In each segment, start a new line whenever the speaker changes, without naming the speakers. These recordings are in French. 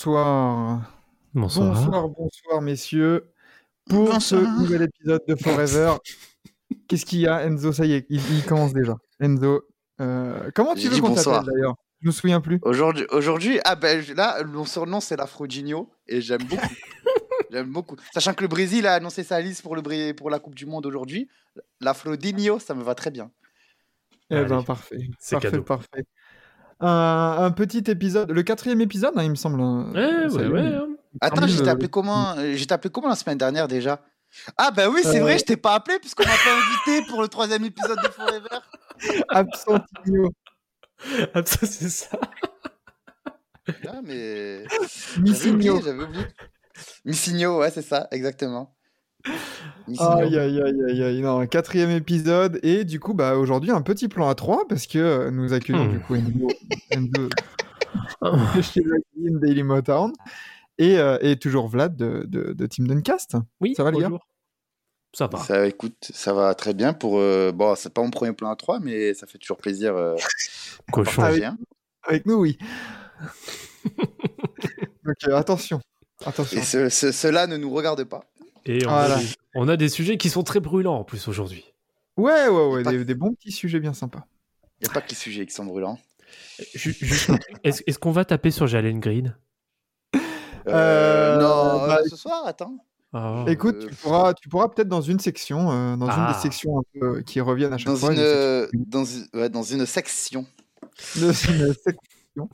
Bonsoir.
Bonsoir.
Bonsoir, bonsoir, messieurs. Pour ce nouvel épisode de Forever. Qu'est-ce qu'il y a, Enzo? Ça y est, il, il commence déjà. Enzo, euh, comment tu
J'ai
veux qu'on t'appelle d'ailleurs? Je me souviens plus.
Aujourd'hui, aujourd'hui, ah ben là, mon surnom c'est l'Afrodinho et j'aime beaucoup. j'aime beaucoup. Sachant que le Brésil a annoncé sa liste pour, le pour la Coupe du Monde aujourd'hui, l'Afrodinho, ça me va très bien.
Eh ben, parfait.
c'est
parfait,
cadeau.
parfait. Un, un petit épisode, le quatrième épisode, hein, il me semble. hein.
Ouais, ouais, ouais.
Attends, j'ai
le-
appelé comment euh, J'ai appelé comment la semaine dernière déjà? Ah bah oui, c'est
Euh.
vrai, je t'ai pas appelé puisqu'on m'a pas invité pour le troisième épisode de Forever.
Absentinho.
Ah, ça, c'est ça.
Ah mais
Missigno.
J'avais oublié, j'avais oublié. Missigno, ouais, c'est ça, exactement.
Aïe, aïe, aïe, aïe, aïe. Non, un quatrième épisode. Et du coup, bah, aujourd'hui, un petit plan à trois parce que euh, nous accueillons
Hmm.
du coup Enzo, Enzo chez Lucky in Daily Motown. Et, euh, et toujours Vlad de, de, de Team Duncast.
Oui,
Ça va, les gars?
bonjour. Ça va.
Ça, écoute, ça va très bien pour. euh, Bon, c'est pas mon premier plan à 3, mais ça fait toujours plaisir. euh,
Cochon.
oui.
hein.
Avec nous, oui. Donc euh, attention. Attention.
Et ce- ce- cela ne nous regarde pas.
Et on,
Voilà.
a des, on a des sujets qui sont très brûlants en plus aujourd'hui.
Ouais, ouais, ouais. Des, des bons petits sujets bien sympas.
Il n'y a pas que les sujets qui sont brûlants.
Est-ce qu'on va taper sur Jalen Green?
Euh,
non,
bah,
euh, ce soir, attends.
Ah.
Écoute,
euh,
tu pourras, tu pourras peut-être dans une section, euh, dans une
Ah.
des sections un peu, euh, qui reviennent à chaque
Dans
fois.
une, euh, dans, une- ouais, dans une section.
sections- une section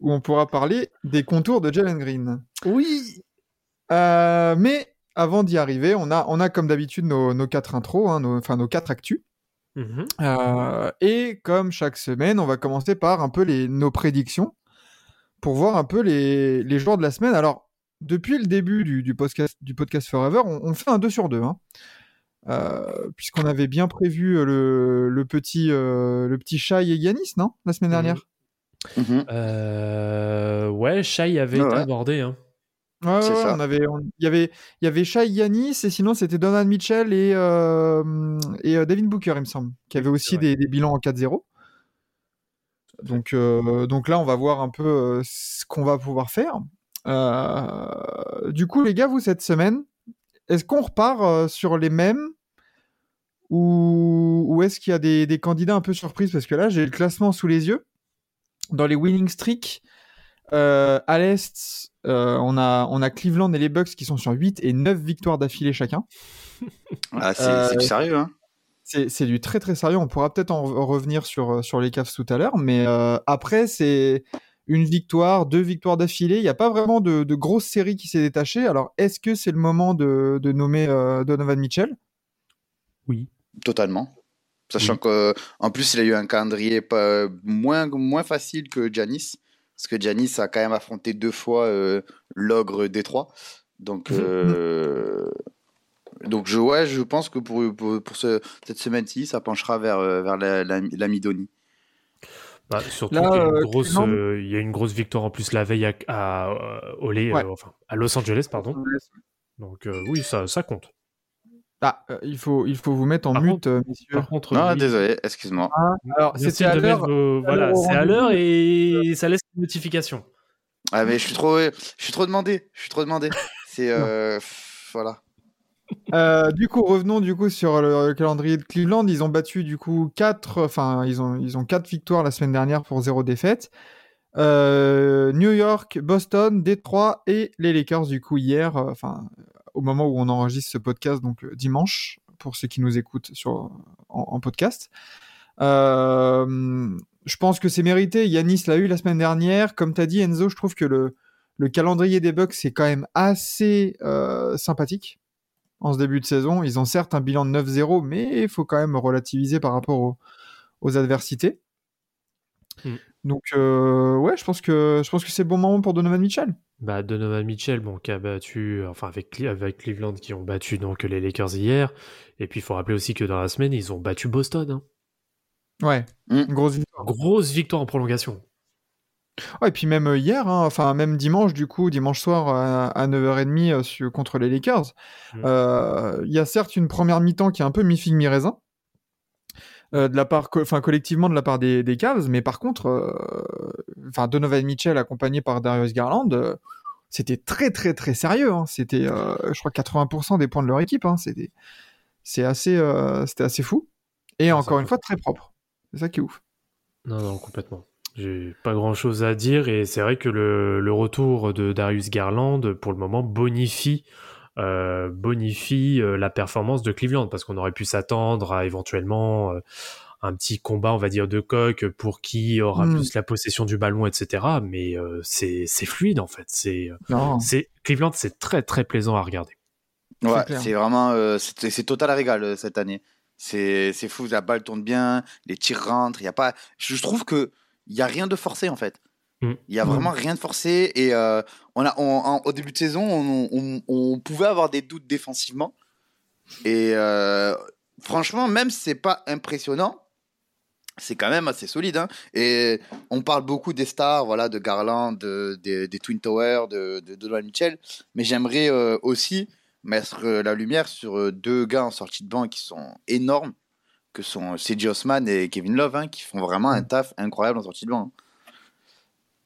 où on pourra parler des contours de Jalen Green.
Oui.
Euh, mais avant d'y arriver, on a, on a comme d'habitude nos, nos quatre intros, hein, nos, enfin nos quatre actus.
Mhm.
Euh, et comme chaque semaine, on va commencer par un peu les, nos prédictions pour voir un peu les, les joueurs de la semaine. Alors, depuis le début du, du podcast, du podcast Forever, on, on fait un 2 sur 2. Hein. Euh, Puisqu'on avait bien prévu le, le petit, euh, le petit Shai et Yanis, non La semaine
Mhm.
dernière?
Mhm.
Euh, ouais, Shai avait
Ouais,
été
ouais.
abordé. Hein.
Ouais,
C'est
ouais,
ça.
on avait, il y avait, il y avait Shai Yanis et sinon c'était Donald Mitchell et, euh, et euh, David Booker, il me semble, qui avait aussi des, des bilans en 4-0. Donc, euh, donc là, on va voir un peu euh, ce qu'on va pouvoir faire. Euh, du coup, les gars, vous cette semaine, est-ce qu'on repart sur les mêmes ou, ou est-ce qu'il y a des, des candidats un peu surprises? Parce que là, j'ai le classement sous les yeux. Dans les winning streaks, à l'Est, euh, on, a, on a Cleveland et les Bucks qui sont sur 8 et 9 victoires d'affilée chacun.
Ah, c'est
Euh,
du sérieux, hein.
C'est c'est du très très sérieux. On pourra peut-être en re- revenir sur, euh, sur les Cavs tout à l'heure. Mais euh, après, c'est une victoire, deux victoires d'affilée. Il n'y a pas vraiment de, de grosse série qui s'est détachée. Alors, est-ce que c'est le moment de, de nommer euh, Donovan Mitchell?
Oui.
Totalement. Sachant qu'en plus, il a eu un calendrier pas, moins, moins facile que Janis. Parce que Janis a quand même affronté deux fois euh, l'ogre Détroit. Donc,
Mhm.
euh, donc je, ouais, je pense que pour, pour, pour ce- cette semaine-ci, ça penchera vers, euh, vers la, la, la Midonie.
Bah, surtout
Là,
qu'il y, a une
euh,
grosse,
Cleveland-
euh, il y a une grosse victoire en plus la veille à, à, au lait,
Ouais.
enfin, à Los Angeles, pardon. Donc euh, oui, ça, ça compte.
Ah, euh, il, faut, il faut vous mettre en
Par
mute, messieurs.
Par contre,
Non,
oui,
désolé, excuse-moi.
Alors,
merci
c'était à
de
l'heure.
mettre vos- Voilà,
l'heure au
c'est à l'heure et ça laisse une notification.
Ah, mais je suis trop, je suis trop demandé. Je suis trop demandé. C'est. euh, voilà.
Euh, du coup, revenons du coup sur le calendrier de Cleveland. Ils ont battu du coup 4 enfin ils ont ils ont quatre victoires la semaine dernière pour zéro défaite. Euh, New York, Boston, Détroit et les Lakers du coup hier, enfin au moment où on enregistre ce podcast donc euh, dimanche pour ceux qui nous écoutent sur en, podcast. Euh, je pense que c'est mérité. Yanis l'a eu la semaine dernière. Comme tu as dit Enzo, je trouve que le le calendrier des Bucks c'est quand même assez euh, sympathique en ce début de saison. Ils ont certes un bilan de 9-0, mais il faut quand même relativiser par rapport au, aux adversités.
Mm.
Donc, euh, ouais, je pense que, je pense que c'est le bon moment pour Donovan Mitchell.
Bah, Donovan Mitchell, bon, qui a battu, enfin, avec, Cle- avec Cleveland, qui ont battu donc les Lakers hier. Et puis, il faut rappeler aussi que dans la semaine, ils ont battu Boston. hein.
Ouais,
Mm.
grosse victoire.
Grosse victoire en prolongation.
Ouais, et puis même euh, hier, hein, enfin même dimanche, du coup, dimanche soir à, à 9h30 euh, sur- contre les Lakers,
Mm.
euh, il y a certes une première mi-temps qui est un peu mi-figue mi-raisin, euh, de la part, co- enfin collectivement de la part des, des Cavs, mais par contre, euh, enfin Donovan Mitchell accompagné par Darius Garland, euh, c'était très très très sérieux. hein. C'était, je crois, 80% des points de leur équipe. hein. C'était, c'est assez, c'était assez fou. Et encore une fois, très propre. C'est ça qui est ouf.
Non, non, complètement. J'ai pas grand chose à dire et c'est vrai que le, le retour de Darius Garland, pour le moment, bonifie, bonifie euh, la performance de Cleveland parce qu'on aurait pu s'attendre à éventuellement euh, un petit combat, on va dire, de coq pour qui aura
Mm.
plus la possession du ballon, etc. Mais euh, c'est c'est fluide en fait. C'est Cleveland, c'est très très plaisant à regarder.
Ouais, c'est vraiment euh, c'est total régal euh, cette année. C'est c'est fou, la balle tourne bien, les tirs rentrent, il y a pas je trouve que il y a rien de forcé en fait.
Mm.
Il y a
Mm.
vraiment rien de forcé et euh, on a on- au début de saison, on, pouvait avoir des doutes défensivement et euh, franchement, même si c'est pas impressionnant, c'est quand même assez solide. hein. Et on parle beaucoup des stars, voilà, de Garland, de- des- des Twin Towers, de, de Donovan Mitchell, mais j'aimerais euh, aussi mettre la lumière sur deux gars en sortie de banc qui sont énormes, que sont C.J. Osman et Kevin Love, hein, qui font vraiment un taf incroyable en sortie de banc. hein.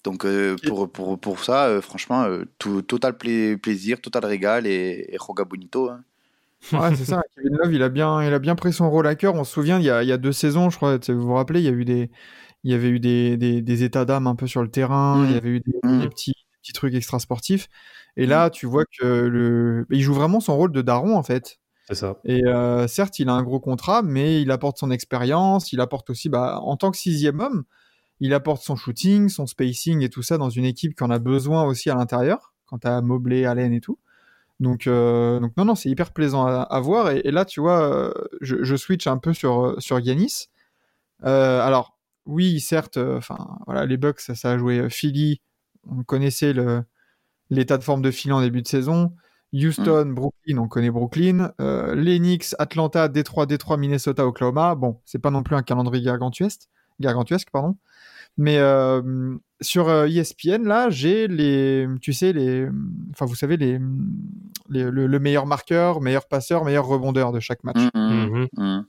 Donc euh, pour, pour, pour ça, euh, franchement, euh, tout, total pla- plaisir, total régal et, et Roga Bonito. hein.
Ouais, c'est ça. Kevin Love, il a bien, il a bien pris son rôle à cœur. On se souvient, il y a, il y a deux saisons, je crois, vous vous rappelez, il y a eu des, il y avait eu des, des, des états d'âme un peu sur le terrain. Il y avait eu des, des petits, petits trucs extra sportifs. Et là, tu vois que le, il joue vraiment son rôle de daron en fait.
C'est ça.
Et euh, certes, il a un gros contrat, mais il apporte son expérience. Il apporte aussi, bah, en tant que sixième homme, il apporte son shooting, son spacing et tout ça dans une équipe qui en a besoin aussi à l'intérieur. Quand t'as Mobley, Allen et tout. Donc, euh, donc non, non, c'est hyper plaisant à, à voir. Et, et là, tu vois, euh, je, je switch un peu sur euh, sur Yanis. Euh, alors, oui, certes, enfin, voilà, les Bucks, ça, ça a joué Philly. On connaissait le l'état de forme de Philly en début de saison. Houston, Brooklyn, on connaît Brooklyn. Euh, les Knicks, Atlanta, Détroit, Détroit, Minnesota, Oklahoma. Bon, c'est pas non plus un calendrier gargantuesque, gargantuesque pardon. Mais euh, sur euh, ESPN, là, j'ai les, tu sais, les, enfin, vous savez, les, les- le, le meilleur marqueur, meilleur passeur, meilleur rebondeur de chaque match.
Mhm,
Mhm.
mhm.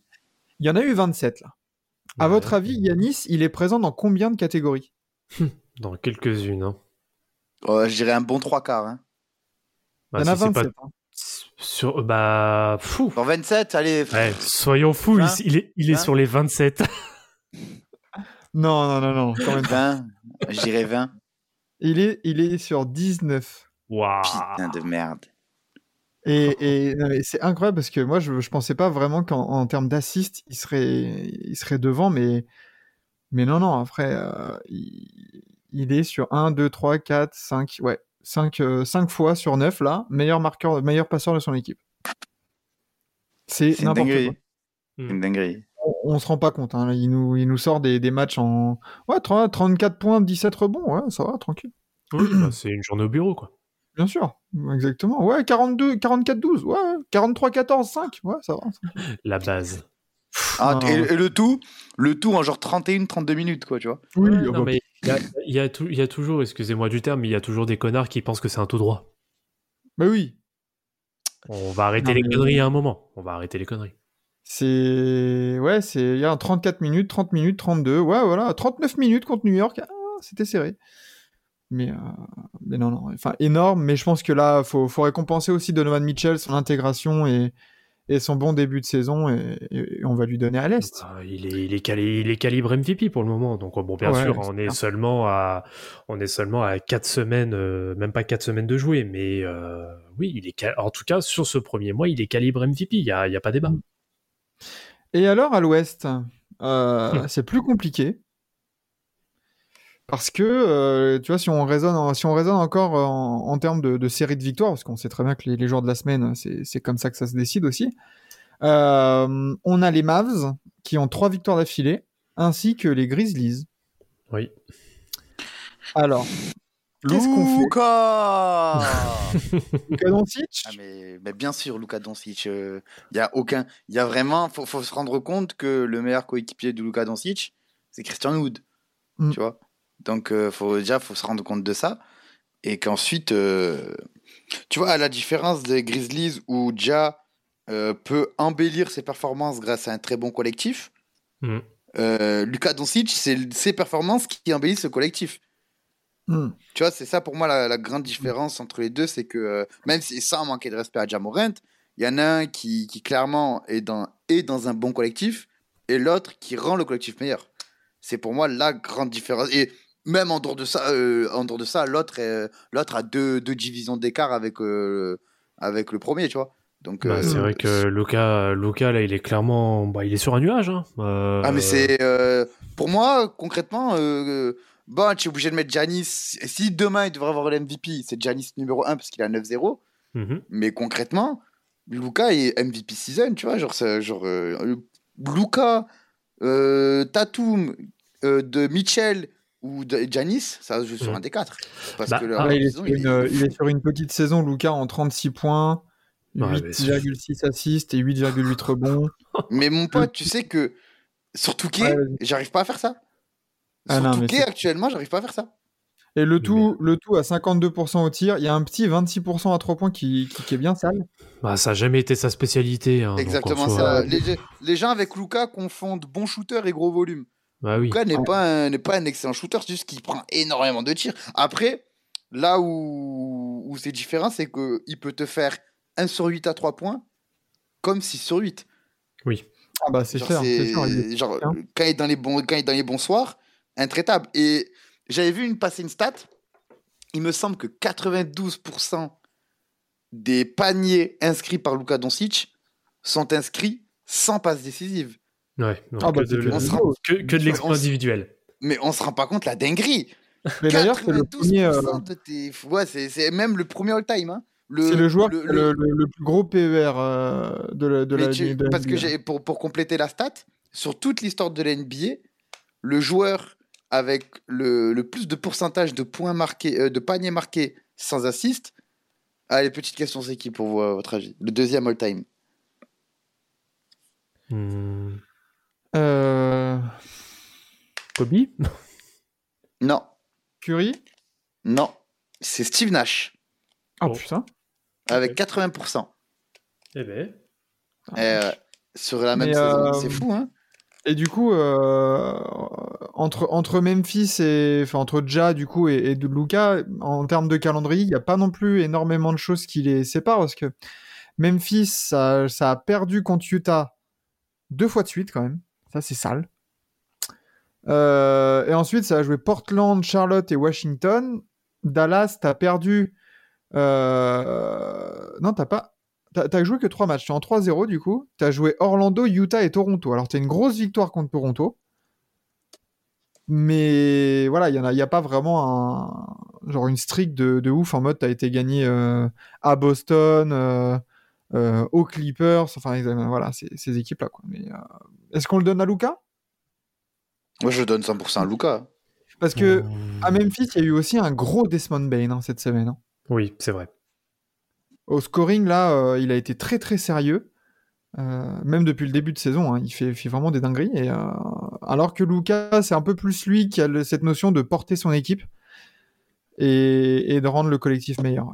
Il y en a eu 27 là. À
Ouais.
votre avis, Yanis, il est présent dans combien de catégories?
Dans quelques-unes. hein.
Ouais, je dirais un bon trois quarts. hein.
Bah,
Il y en a
si c'est pas
27. hein.
sur bah fou.
Dans 27, allez.
Ouais, soyons fous,
Hein
il, il est, il est
Hein
sur les 27.
Non, non, non, non, quand même pas.
20, je dirais 20.
Il est, il est sur 19.
Waouh.
Putain de merde.
Et, c'est incroyable parce que moi, je, je pensais pas vraiment qu'en en termes d'assist, il serait, il serait devant, mais, mais non, non, après, euh, il, il est sur 1, 2, 3, 4, 5, ouais, 5, euh, 5 fois sur 9 là, meilleur marqueur, meilleur passeur de son équipe. C'est n'importe
dinguerie.
quoi.
C'est une dinguerie.
On, on se rend pas compte, hein, il, nous, il nous sort des, des matchs en ouais, 30 34 points, 17 rebonds, ouais, ça va, tranquille.
Oui, bah, c'est une journée au bureau, quoi.
Bien sûr, exactement. Ouais, 42, 44, 12, ouais, 43, 14, 5, ouais, ça va.
La base.
Ah,
Non.
et, et le tout, le tout en genre 31, 32 minutes, quoi, tu vois.
Oui,
Ouais,
ah
non, mais il y a, il y a tou- il y a toujours, excusez-moi du terme, mais il y a toujours des connards qui pensent que c'est un tout droit.
bah oui,
On va arrêter
Non,
les
mais-
conneries à un moment. On va arrêter les conneries.
C'est. Ouais, c'est. Il y a un 34 minutes, 30 minutes, 32. Ouais, voilà. 39 minutes contre New York. Ah, c'était serré. Mais, euh, mais non, non. Enfin, énorme. Mais je pense que là, faut, faut récompenser aussi Donovan Mitchell, son intégration et, et son bon début de saison. Et, et on va lui donner à l'Est.
Ah, il, est, il, est cali- il est calibre MVP pour le moment. Donc, bon, bien
Ouais,
sûr, on est, seulement à, on est seulement à 4 semaines, euh, même pas 4 semaines de jouer. Mais euh, oui, il est cal- en tout cas, sur ce premier mois, il est calibre MVP. Il n'y a, il y a pas débat.
Et alors, à l'Ouest, euh,
Hmm.
c'est plus compliqué. Parce que, euh, tu vois, si on raisonne, en- si on raisonne encore en, en termes de, de série de victoires, parce qu'on sait très bien que les, les jours de la semaine, c'est c'est comme ça que ça se décide aussi. euh, on a les Mavs qui ont trois victoires d'affilée. ainsi que les Grizzlies.
Oui.
Alors, qu'est-ce qu'on fait
Luka
Luka Doncic
Ah, mais, mais bien sûr, Luka Doncic, il y a aucun, il y a vraiment, faut, faut se rendre compte que le meilleur coéquipier de Luka Doncic, c'est Christian Wood,
Mm.
tu vois. Donc, euh, faut déjà, faut se rendre compte de ça, et qu'ensuite, euh, tu vois, à la différence des Grizzlies où Ja euh, peut embellir ses performances grâce à un très bon collectif,
Mm.
euh, Luka Doncic, c'est ses performances qui embellissent ce collectif.
Hmm.
Tu vois, c'est ça pour moi la, la grande différence entre les deux, c'est que euh, même si sans manquer de respect à Jamorant, il y en a un qui, qui clairement est dans, est dans un bon collectif et l'autre qui rend le collectif meilleur. C'est pour moi la grande différence. Et même en dehors de ça, euh, en dehors de ça, l'autre l'autre a deux, deux divisions d'écart avec euh, avec le premier, tu vois. Donc
Bah,
euh,
c'est vrai que Luca, Luca, là, il est clairement. Bah, il est sur un nuage. Hein. Euh,
Ah mais c'est euh, pour moi concrètement euh, bon tu es obligé de mettre Janis si demain il devrait avoir le MVP c'est Janis numéro 1 parce qu'il a 9-0
Mhm.
mais concrètement Luca est MVP season tu vois genre genre euh, Luca euh, Tatum euh, de Mitchell ou de Janis ça joue sur
Mhm.
un des quatre. Parce
Bah,
que leur
ah,
Ah, il, est
saison,
sur une, il est sur une petite saison, Luca, en 36 points,
Ouais, mais
8,6 assists et 8,8 rebonds.
mais mon pote tu sais que sur Touquet
Ouais,
j'arrive pas à faire ça
Ah
sur Touquet actuellement j'arrive pas à faire ça
Et le tout, le tout à 52% au tir. Il y a un petit 26% à 3 points qui, qui, qui est bien sale.
Bah, ça n'a jamais été sa spécialité. hein,
Exactement ça.
euh,
Les, les gens avec Luca confondent bon shooter et gros volume.
Bah oui.
Luca n'est pas, un- n'est pas un excellent shooter, c'est juste qu'il prend énormément de tirs. Après, là où, où c'est différent, c'est qu'il peut te faire 1 sur 8 à 3 points, comme 6 sur 8.
Oui.
Ah bah c'est clair.
c'est-
c'est sûr, il est-
genre, quand, il est dans les bons, quand il est dans les bons soirs, intraitable. Et j'avais vu une passer une stat. Il me semble que 92% des paniers inscrits par Luka Doncic sont inscrits sans passe décisive.
Ouais. donc
Ah bah,
que,
c'est
de,
que
que, que de l'exploit individuel.
Mais on se rend pas compte la dinguerie.
Mais d'ailleurs, c'est le
92%,
premier. euh,
toi, t'es- ouais, c'est c'est même le premier all-time. Hein.
c'est le joueur
le- le-
le, le- le plus gros PER euh, de la, de
Mais
la,
tu-
de la
parce que
NBA.
j'ai pour, pour compléter la stat, sur toute l'histoire de la NBA, le joueur avec le, le plus de pourcentage de points marqués, euh, de paniers marqués sans assist. Allez, petite question, c'est qui pour vous, à votre avis? Le deuxième all-time.
Hmm.
Euh,
Kobe?
Non,
Curry?
Non, c'est Steve Nash
Oh
Oh.
putain.
avec 80%.
Eh ben.
Eh sur la même
Mais,
saison,
euh,
c'est fou, hein?
Et du coup, euh, entre, entre Memphis et. Enfin, entre Ja, du coup, et, et Luca, en termes de calendrier, il n'y a pas non plus énormément de choses qui les séparent parce que Memphis, ça, ça a perdu contre Utah deux fois de suite quand même. Ça, c'est sale. Euh, et ensuite, ça a joué Portland, Charlotte et Washington. Dallas, t'as perdu. euh, Non, t'as pas. T'as joué que trois matchs. T'es en 3-0 du coup. T'as joué Orlando, Utah et Toronto. Alors, t'as une grosse victoire contre Toronto. Mais voilà, il n'y a, y a pas vraiment un, genre une streak de, de ouf en mode t'as été gagné euh, à Boston, euh, euh, aux Clippers, enfin voilà, ces, ces équipes-là. euh, Est-ce qu'on le donne à Luca
Moi, je donne 100% à Luca.
Parce que à Memphis, il y a eu aussi un gros Desmond Bain hein, cette semaine. hein.
Oui, c'est vrai.
Au scoring, là, euh, il a été très très sérieux. Euh, même depuis le début de saison, hein, il, fait, vraiment des dingueries. Et, euh, alors que Lucas, c'est un peu plus lui qui a le- cette notion de porter son équipe et, et de rendre le collectif meilleur.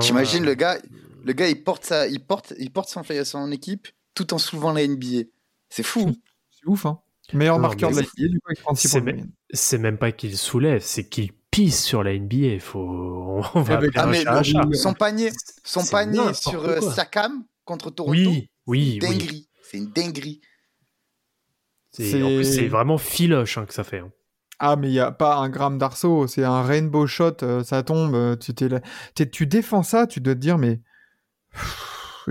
T'imagines
euh,
le gars, le gars il porte sa, il porte, il porte son, son équipe tout en soulevant la NBA. C'est fou.
C'est ouf, hein. Meilleur
Non,
marqueur de la NBA, du coup, avec 36
c'est
points de
me-
moyenne.
C'est même pas qu'il soulève, c'est qu'il pisse sur la NBA. Faut... On va
Avec-
appeler
Ah
un
mais
chat un chat.
le- son panier, son panier sur euh,
quoi.
Siakam contre Toronto,
Oui, oui,
c'est une
oui.
dinguerie. C'est une dinguerie.
C'est- vraiment filoche hein, que ça fait. hein.
Ah, mais il n'y a pas un gramme d'arceau, c'est un rainbow shot, euh, ça tombe. euh, Tu, tu défends ça, tu dois te dire, mais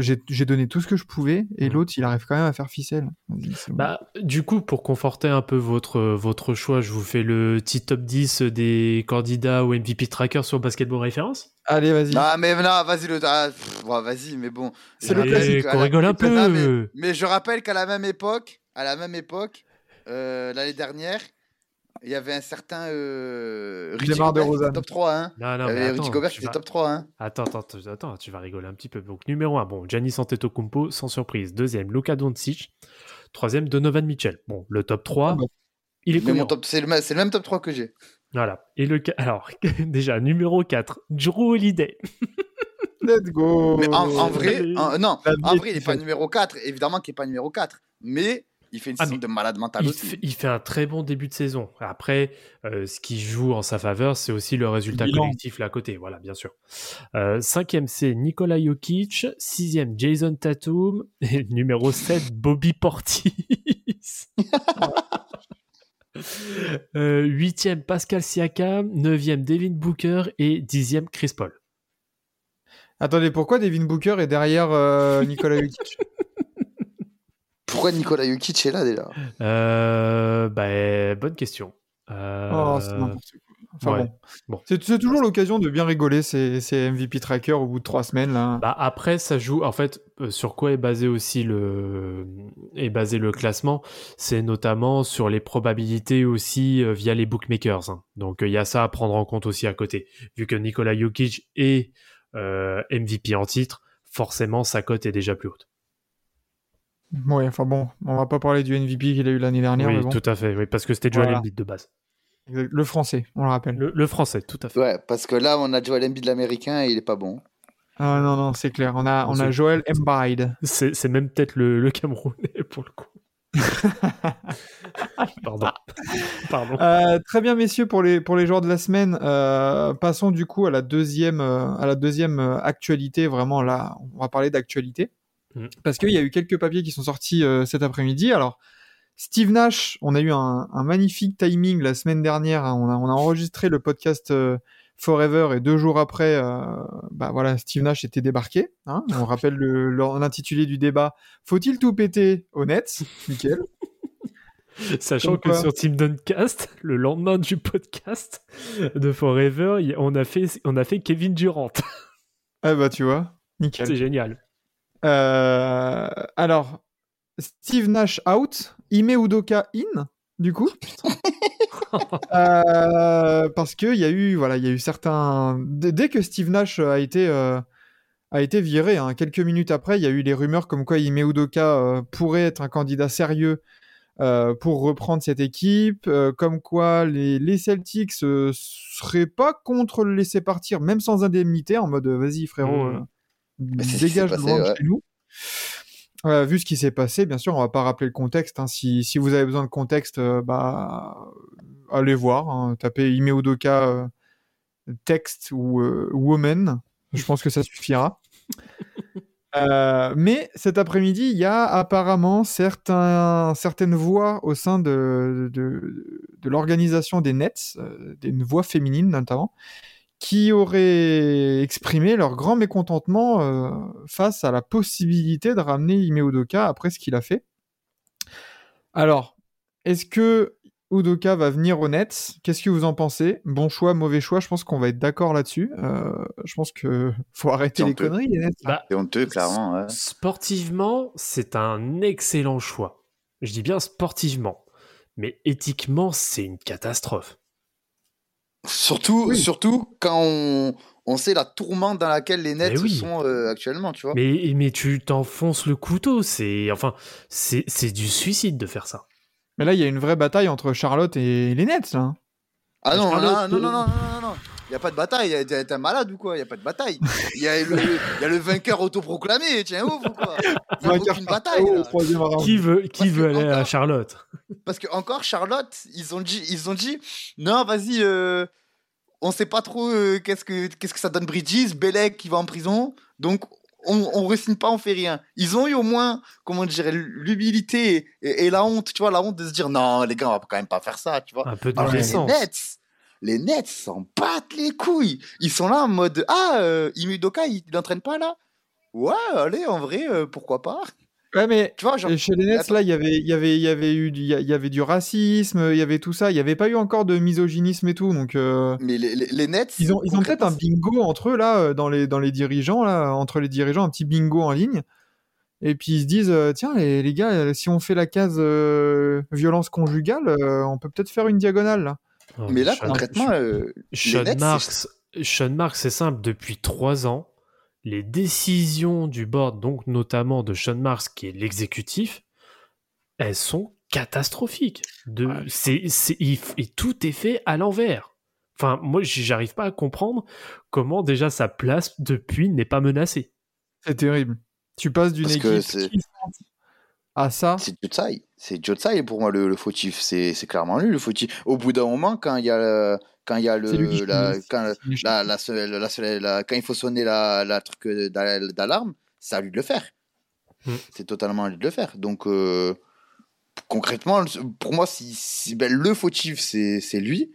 j'ai donné tout ce que je pouvais, et
Mhm.
l'autre, il arrive quand même à faire ficelle. Bon.
Bah, du coup, pour conforter un peu votre, votre choix, je vous fais le petit top 10 des candidats au MVP Tracker sur Basketball Référence.
Allez, vas-y.
Non mais non, vas-y le, ah, ouais, vas-y, mais bon.
C'est le
qu'on
la-
rigole un peu.
Non, mais, mais je rappelle qu'à la même époque, à la même époque, euh, l'année dernière, il y avait un certain euh, Rudy
Demar
Gobert était top 3. Hein.
Non, non,
Il y
mais
avait
attends,
Rudy Gobert qui était
vas-
top 3. Hein.
Attends, attends, attends, tu vas rigoler un petit peu. Donc, numéro 1, bon, Giannis Antetokounmpo, sans surprise. Deuxième, Luka Doncic. Troisième, Donovan Mitchell. Bon, le top 3,
Ah bah.
il est
Mais mon top, c'est le, le même top 3 que j'ai.
Voilà. Et le, alors, déjà, numéro 4, Drew Holiday.
Let's go.
Mais en, en vrai, en- non, en vrai, il n'est pas numéro 4. Évidemment qu'il n'est pas numéro 4. Mais il fait une
Ah,
saison de malade mental
Il
aussi.
fait, il fait un très bon début de saison. Après, euh, ce qui joue en sa faveur, c'est aussi le résultat
Bilan.
collectif là à côté. Voilà, bien sûr. Euh, cinquième, c'est Nikola Jokic. Sixième, Jason Tatum. Et numéro 7, Bobby Portis. Euh, Huitième, Pascal Siakam. Neuvième, Devin Booker. Et dixième, Chris Paul.
Attendez, pourquoi Devin Booker est derrière euh, Nikola Jokic?
Pourquoi Nikola Jokic est là déjà
Euh, bah, bonne question. Euh,
Oh, c'est n'importe quoi. Enfin
ouais.
bon.
Bon.
C'est c'est toujours l'occasion de bien rigoler ces, ces MVP trackers au bout de trois semaines là.
Bah après, ça joue. En fait, euh, sur quoi est basé aussi le est basé le classement? C'est notamment sur les probabilités aussi euh, via les bookmakers. hein. Donc il y a ça à prendre en compte aussi à côté. Vu que Nikola Jokic est euh, MVP en titre, forcément sa cote est déjà plus haute.
Ouais, enfin bon, on va pas parler du MVP qu'il a eu l'année dernière,
oui,
mais bon.
tout à fait. Oui, parce que c'était Joel
Voilà.
Embiid de base.
Le français, on le rappelle.
Le, le français, tout à fait.
Ouais, parce que là, on a Joel Embiid l'américain et il est pas bon.
Ah non, non, c'est clair. On a, on a. Joel Embiid.
C'est c'est même peut-être le, le Camerounais pour le coup. Pardon. Pardon.
Euh, très bien, messieurs, pour les, pour les joueurs de la semaine, euh, passons du coup à la deuxième, euh, à la deuxième actualité. Vraiment, là, on va parler d'actualité.
Mm.
Parce qu'il y a eu quelques papiers qui sont sortis euh, cet après-midi. Alors, Steve Nash, on a eu un, un magnifique timing la semaine dernière. hein. On, a, on a enregistré le podcast euh, Forever et deux jours après, euh, bah voilà, Steve Nash était débarqué. hein. On rappelle le- le- l'intitulé du débat. Faut-il tout péter au net? Nickel.
Sachant que
quoi.
sur Team Duncast, le lendemain du podcast de Forever, on a fait, on a fait Kevin Durant.
Ah bah tu vois, nickel.
C'est génial.
Euh, alors, Steve Nash out, Ime Udoka in, du coup. Euh, parce que il y a eu, voilà, il y a eu certains. Dès dès que Steve Nash a été euh, a été viré, hein, quelques minutes après, il y a eu les rumeurs comme quoi Ime Udoka euh, pourrait être un candidat sérieux euh, pour reprendre cette équipe, euh, comme quoi les, les Celtics euh, seraient pas contre le laisser partir, même sans indemnité, en mode vas-y frérot,
Mhm.
Dégage
passé,
loin de chez nous. Euh, vu ce qui s'est passé, bien sûr, on va pas rappeler le contexte. hein. Si, si vous avez besoin de contexte, euh, bah, allez voir. hein. Tapez Ime Udoka euh, texte ou euh, woman. Je pense que ça suffira. Euh, mais cet après-midi, il y a apparemment certains, certaines voix au sein de, de, de l'organisation des Nets, euh, des voix féminines notamment, qui auraient exprimé leur grand mécontentement euh, face à la possibilité de ramener Ime Udoka après ce qu'il a fait. Alors, est-ce que Udoka va venir au Nets? Qu'est-ce que vous en pensez? Bon choix, mauvais choix Je pense qu'on va être d'accord là-dessus. Euh, je pense que faut arrêter les
honteux.
conneries, les Nets. là.
Bah,
C'est honteux, clairement. ouais.
Sportivement, c'est un excellent choix. Je dis bien sportivement. Mais éthiquement, c'est une catastrophe.
Surtout,
Oui.
surtout quand on, on sait la tourmente dans laquelle les Nets
oui.
sont euh, actuellement, tu vois.
Mais, mais tu t'enfonces le couteau. C'est enfin, c'est c'est du suicide de faire ça.
Mais là, il y a une vraie bataille entre Charlotte et les Nets. Là.
Ah non,
Charlotte,
là, non, non, non, non, non, non. Il n'y a pas de bataille. T'es un malade ou quoi Il n'y a pas de bataille. Il y, a le- y a le vainqueur autoproclamé. Tiens, ouf ou quoi? Il n'y a aucune bataille. Là.
Qui veut qui aller à
encore-
Charlotte?
Parce que encore Charlotte, ils ont dit, ils ont dit, non, vas-y, euh, on sait pas trop euh, qu'est-ce que qu'est-ce que ça donne Bridges, Belek qui va en prison, donc on on re-signe pas, on fait rien. Ils ont eu au moins, comment dire, l'humilité et, et la honte, tu vois, la honte de se dire non, les gars, on va quand même pas faire ça, tu vois.
Un peu de
Alors les. Nets, les Nets s'en battent les couilles. Ils sont là en mode ah, euh, Imudoka, il n'entraîne pas là? Ouais, allez, en vrai, euh, pourquoi pas?
Ouais, mais
Tu vois, genre,
chez les Nets, là, il y avait, il y avait, il y avait eu, du- il y a- il y avait du racisme, il y avait tout ça. Il n'y avait pas eu encore de misogynisme et tout. Donc, euh,
mais les, les, les Nets,
ils ont, ils ont peut-être un bingo entre eux là, euh, dans les, dans les dirigeants là, entre les dirigeants, un petit bingo en ligne. Et puis ils se disent, tiens les, les gars, si on fait la case euh, violence conjugale, euh, on peut peut-être faire une diagonale là.
Non,
Mais là,
Sean-
concrètement, euh,
Sean
Nets,
Marks, Sean Marks, c'est simple, depuis trois ans, les décisions du board, donc notamment de Sean Marks, qui est l'exécutif, elles sont catastrophiques. De,
Ouais.
c'est, c'est, il et tout est fait à l'envers. Enfin, moi, j'arrive pas à comprendre comment déjà sa place depuis n'est pas menacée.
C'est terrible. Tu passes d'une
Parce
équipe à ça.
c'est Jotsai. C'est Jotsai pour moi le, le fautif. C'est c'est clairement lui le fautif. Au bout d'un moment, quand il y a le, quand il y a le, la, quand, la, quand il faut sonner la, la truc d'a- d'alarme, c'est à lui de le faire.
Mm.
C'est totalement à lui de le faire. Donc, euh, concrètement, pour moi, si, si- ben, le fautif, c'est c'est lui,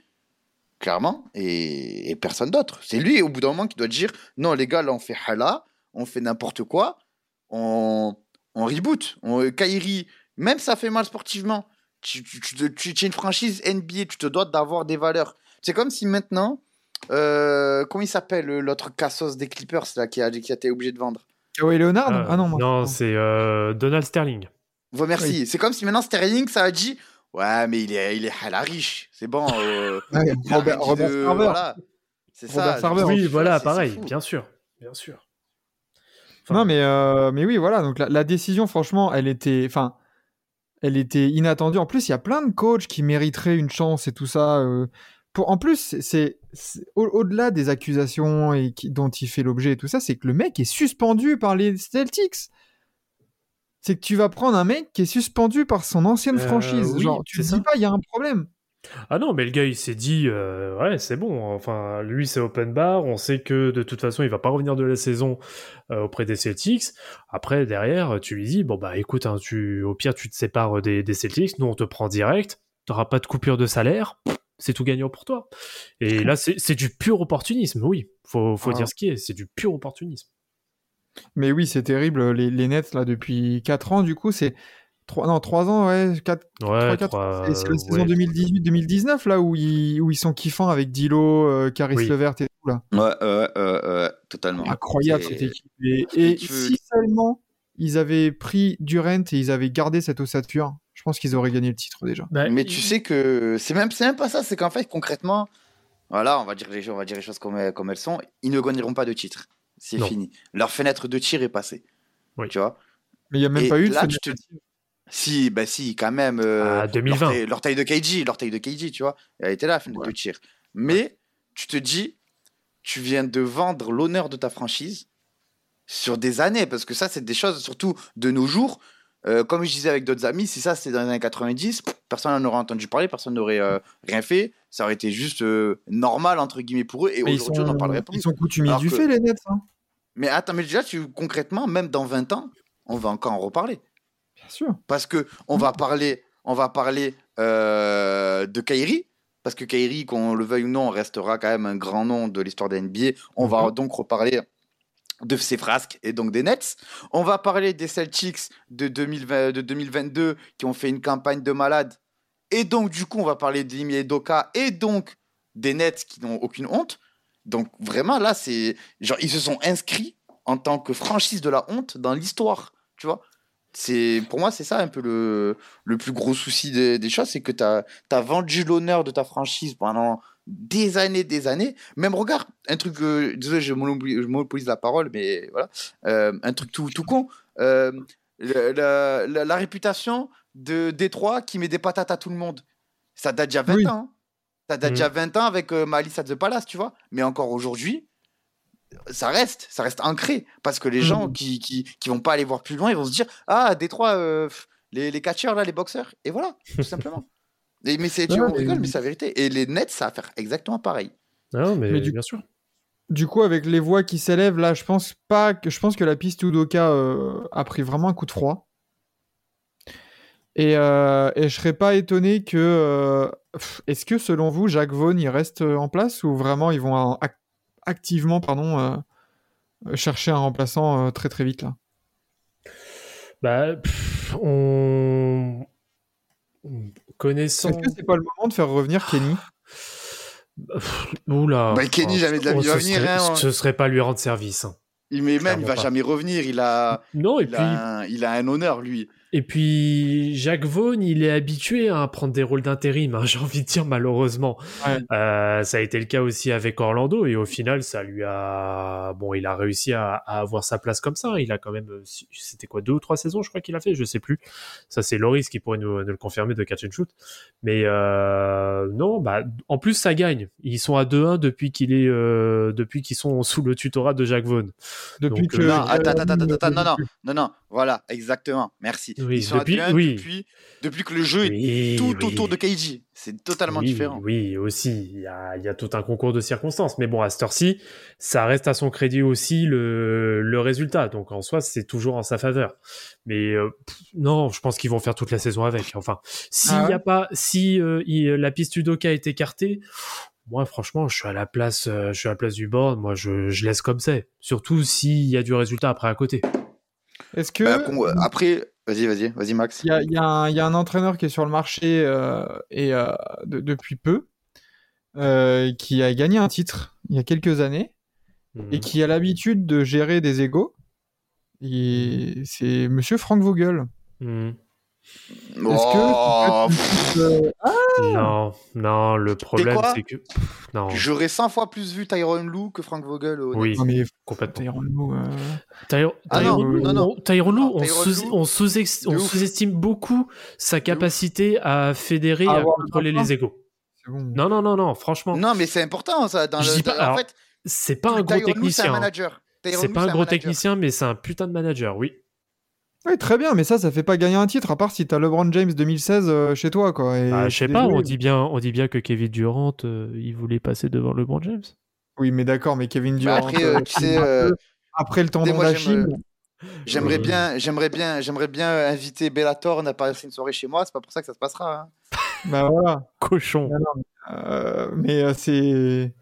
clairement, et, et personne d'autre. C'est lui, au bout d'un moment, qui doit dire non, les gars, là, on fait hala, on fait n'importe quoi, on, on reboot. On, Kairi, même ça fait mal sportivement. Tu, tu, tu, tu- tu es une franchise NBA, tu te dois d'avoir des valeurs. C'est comme si maintenant, euh, comment il s'appelle euh, l'autre cassos des Clippers là, qui, a, qui a été obligé de vendre?
Kawhi Leonard?
Euh,
Ah non, moi.
non, c'est euh, Donald Sterling.
Bon, merci. C'est comme si maintenant Sterling, ça a dit Ouais, mais il est, il est à la riche. C'est bon. euh,
Ouais, Robert, Robert
de-
Sarver.
voilà. C'est
Robert
ça.
Sarver.
Oui, voilà, pareil, bien sûr, bien sûr. Enfin,
Non, mais, euh, mais oui, voilà. Donc la, la décision, franchement, elle était, enfin, elle était inattendue. En plus, il y a plein de coachs qui mériteraient une chance et tout ça. euh, pour, en plus, c'est- c'est c'est- au- au-delà des accusations et qui- dont il fait l'objet et tout ça, c'est que le mec est suspendu par les Celtics. C'est que tu vas prendre un mec qui est suspendu par son ancienne
Euh,
franchise.
oui,
Genre, tu te dis pas, il y a un problème.
Ah non, mais le gars, il s'est dit, euh, ouais, c'est bon. Enfin, lui, c'est open bar. On sait que de toute façon, il va pas revenir de la saison euh, auprès des Celtics. Après, derrière, tu lui dis, bon bah écoute, hein, tu, au pire, tu te sépares des, des Celtics. Nous, on te prend direct. T'auras pas de coupure de salaire. C'est tout gagnant pour toi. Et là, c'est c'est du pur opportunisme. Oui, faut, faut
Ah.
dire ce qui est. C'est du pur opportunisme.
Mais oui, c'est terrible. Les, les Nets, là, depuis 4 ans, du coup, c'est. 3, non, 3 ans, ouais. 4,
Ouais,
3-4
trois-
C'est c'est la
ouais.
saison 2018-2019 là où ils, où ils sont kiffants avec Dilo, euh, Caris
Oui.
Levert et tout là.
Ouais, ouais, ouais, ouais, totalement.
Incroyable
C'est-
cette équipe. Et, si seulement ils avaient pris Durant et ils avaient gardé cette ossature, je pense qu'ils auraient gagné le titre déjà.
Bah,
Mais
il-
tu sais que c'est même, c'est même pas ça, c'est qu'en fait, concrètement, voilà, on va dire les, on va dire les choses comme, elles- comme elles sont, ils ne gagneront pas de titre. C'est
Non.
fini. Leur fenêtre de tir est passée.
Oui.
Tu vois?
Mais il n'y a même
Et
pas eu de
là,
fenêtre.
tu te- Si, bah si, quand même. euh,
Ah, 2020.
Leur taille, leur taille de leur taille de KG, tu vois. Elle était là, la fenêtre de tir. Mais tu te dis, tu viens de vendre l'honneur de ta franchise sur des années, parce que ça, c'est des choses, surtout de nos jours. Euh, comme je disais avec d'autres amis, si ça c'était dans les années 90, pff, personne n'en aurait entendu parler, personne n'aurait euh, rien fait. Ça aurait été juste euh, normal, entre guillemets, pour eux. Et aujourd'hui, on n'en parlerait plus.
ils sont coutumiers du
que-
fait les Nets. hein.
Mais attends, mais déjà, tu, concrètement, même dans 20 ans, on va encore en reparler.
Sûr.
Parce que on va parler, on va parler euh, de Kairi, parce que Kairi, qu'on le veuille ou non, restera quand même un grand nom de l'histoire de NBA. On va donc reparler de ses frasques et donc des Nets. On va parler des Celtics de, 2020 de 2022 qui ont fait une campagne de malade. Et donc, du coup, on va parler d'Imi Doka et donc des Nets qui n'ont aucune honte. Donc, vraiment, là, c'est. Genre, ils se sont inscrits en tant que franchise de la honte dans l'histoire. Tu vois c'est Pour moi, c'est ça un peu le, le plus gros souci des, des choses c'est que tu as, vendu l'honneur de ta franchise pendant des années, des années. Même, regarde, un truc. euh, désolé, je monopolise, la parole, mais voilà. Euh, un truc tout, tout con. Euh, la, la- la réputation de Détroit qui met des patates à tout le monde. Ça date a 20
Oui.
ans. hein. Ça date
Mm.
a 20 ans avec Malice at the Palace, tu vois. Mais encore aujourd'hui, ça reste, ça reste ancré. Parce que les gens
Mm.
qui, qui, qui vont pas aller voir plus loin, ils vont se dire Ah, Détroit, euh, les, les catcheurs, là, les boxeurs. Et voilà, tout simplement. Et, mais c'est, tu
Ouais,
on rigole,
mais-
mais c'est la vérité. Et les Nets, ça va faire exactement pareil.
Non, mais,
Mais du-
bien sûr.
Du coup, avec les voix qui s'élèvent, là, je pense pas que je pense que la piste Udoka euh, a pris vraiment un coup de froid. Et, euh, et je serais pas étonné que. euh, Est-ce que selon vous, Jacques Vaughan, il reste en place ou vraiment ils vont activement, pardon, euh, chercher un remplaçant euh, très très vite là
Bah, pff, on. Connaissant.
Est-ce que c'est pas le moment de faire revenir Kenny?
Oula.
Bah, Kenny, jamais de la vie
Oh,
va venir,
serait-
hein.
Ce serait pas lui rendre service. hein.
Il, mais même, il va
pas.
jamais revenir. Il a,
Non, et
il,
puis,
a un, il a un honneur, lui.
Et puis Jacques Vaughan, il est habitué à prendre des rôles d'intérim, hein, j'ai envie de dire malheureusement.
Ouais.
Euh, ça a été le cas aussi avec Orlando, et au final, ça lui a, bon, il a réussi à, à avoir sa place comme ça. Il a quand même, euh, c'était quoi, deux ou trois saisons, je crois qu'il a fait, je sais plus. Ça, c'est Loris qui pourrait nous, nous le confirmer de Catch and Shoot. Mais euh, non, bah, en plus, ça gagne. Ils sont à 2-1 depuis qu'il est, euh, depuis qu'ils sont sous le tutorat de Jacques Vaughan.
Depuis
Donc,
que.
euh,
Non, attends, attends, attends, attends, non, non, non, non, voilà, exactement, merci.
Oui,
Ils sont
depuis-
à 2-1
oui.
depuis, depuis que le jeu est tout
oui.
autour de Keiji. C'est totalement
oui,
différent.
Oui, aussi. Il y a, il y a tout un concours de circonstances. Mais bon, à cette heure-ci, ça reste à son crédit aussi le, le résultat. Donc en soi, c'est toujours en sa faveur. Mais euh, pff, non, je pense qu'ils vont faire toute la saison avec. Enfin, s'il
Ah
n'y
ouais?
a pas, si euh, il- la piste Udoka est écartée, moi franchement, je suis à la place, euh, je suis à la place du board. Moi, je, je laisse comme c'est. Surtout s'il y a du résultat après à côté.
Est-ce que.
Bah, euh, après, vas-y, vas-y, vas-y, Max.
Il y y a un- il y a un entraîneur qui est sur le marché euh, et, euh, de- depuis peu, euh, qui a gagné un titre il y a quelques années et
Mhm.
qui a l'habitude de gérer des égaux. Et c'est Monsieur Frank Vogel.
Mhm.
Est-ce
Oh,
que euh,
Non, non, le problème c'est que pff, non,
J'aurais 100 fois plus vu Tyrone Lou que Frank Vogel. au
oui,
non, mais
complètement.
Tyrone euh,
Tyro-
Ah non, non.
on- Tyrone sous- sous-ex- sous-estime beaucoup sa capacité à fédérer,
À
à contrôler les égaux.
bon.
Non, non, non, non, franchement,
Non, mais c'est important ça. Dans
Je
le,
dis pas-
en
alors,
fait,
c'est pas un gros
Tyrone Lue, c'est un
technicien. hein.
manager. Tyrone
C'est pas un gros technicien, mais c'est un putain de manager, oui.
Oui, très bien, mais ça, ça fait pas gagner un titre, à part si t'as LeBron James 2016 euh, chez toi, quoi. Et
Bah, je sais pas, on dit bien, on dit bien que Kevin Durant, euh, il voulait passer devant LeBron James.
Oui, mais d'accord, mais Kevin
Mais
Durant.
après, euh, tu sais,
après le tendon d'Achille.
J'aimerais bien, j'aimerais bien, j'aimerais bien inviter Bellator à passer une soirée chez moi. C'est pas pour ça que ça se passera. hein.
Bah voilà.
Cochon.
Euh, mais euh, c'est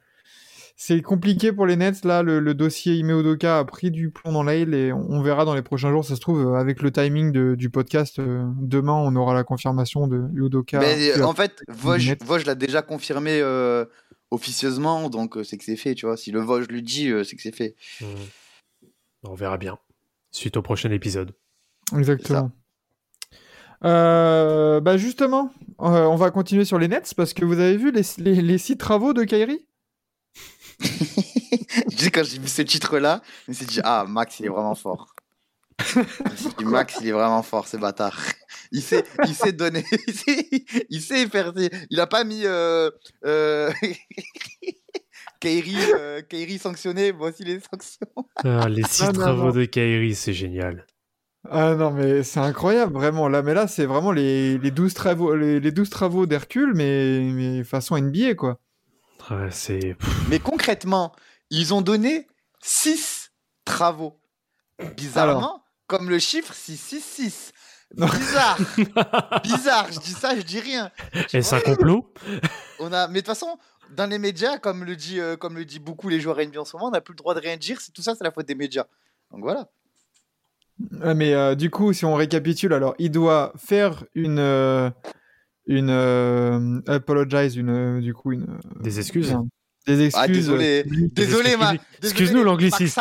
c'est compliqué pour les Nets là. Le, le dossier Ime Udoka a pris du plomb dans l'aile et on, on verra dans les prochains jours. Ça se trouve euh, avec le timing de- du podcast euh, demain, on aura la confirmation de Udoka.
Mais en fait, Vosges, l'a déjà confirmé euh, officieusement, donc euh, c'est que c'est fait. Tu vois, si le Vosges lui dit, euh, c'est que c'est fait.
Mhm. On verra bien. Suite au prochain épisode.
Exactement. Euh, bah justement, euh, on va continuer sur les Nets parce que vous avez vu les, les, les six travaux de Kyrie?
Quand j'ai vu ce titre-là, je me suis dit, ah, Max, il est vraiment fort. Je me suis dit, Max, il est vraiment fort, ce bâtard. Il sait, il sait donner, il sait, il sait faire. des- Il a pas mis euh, euh, Kairi, euh, Kairi sanctionné, voici les sanctions.
Ah, les six
Ah, non,
travaux
non.
de Kairi, c'est génial.
Ah non, mais c'est incroyable, vraiment. Là, mais là, c'est vraiment les, les 12 travaux, les, les 12 travaux d'Hercule, mais, mais façon NBA, quoi.
Ouais, c'est.
Mais concrètement, ils ont donné 6 travaux. Bizarrement, comme le chiffre 666. Bizarre. Bizarre, je dis ça, je dis rien.
Est-ce
vois
un complot
On a, mais de toute façon, dans les médias, comme le dit, euh, comme le dit beaucoup les joueurs NBA en ce moment, on n'a plus le droit de rien dire. C'est tout ça, c'est la faute des médias. Donc voilà.
Mais euh, du coup, si on récapitule, alors, il doit faire une. euh, une. euh, apologize, une. euh, du coup, une. euh,
Des excuses
bien, Des excuses.
Ah, désolé. Désolé, ma.
Excuse- excuse-nous, l'anglicisme.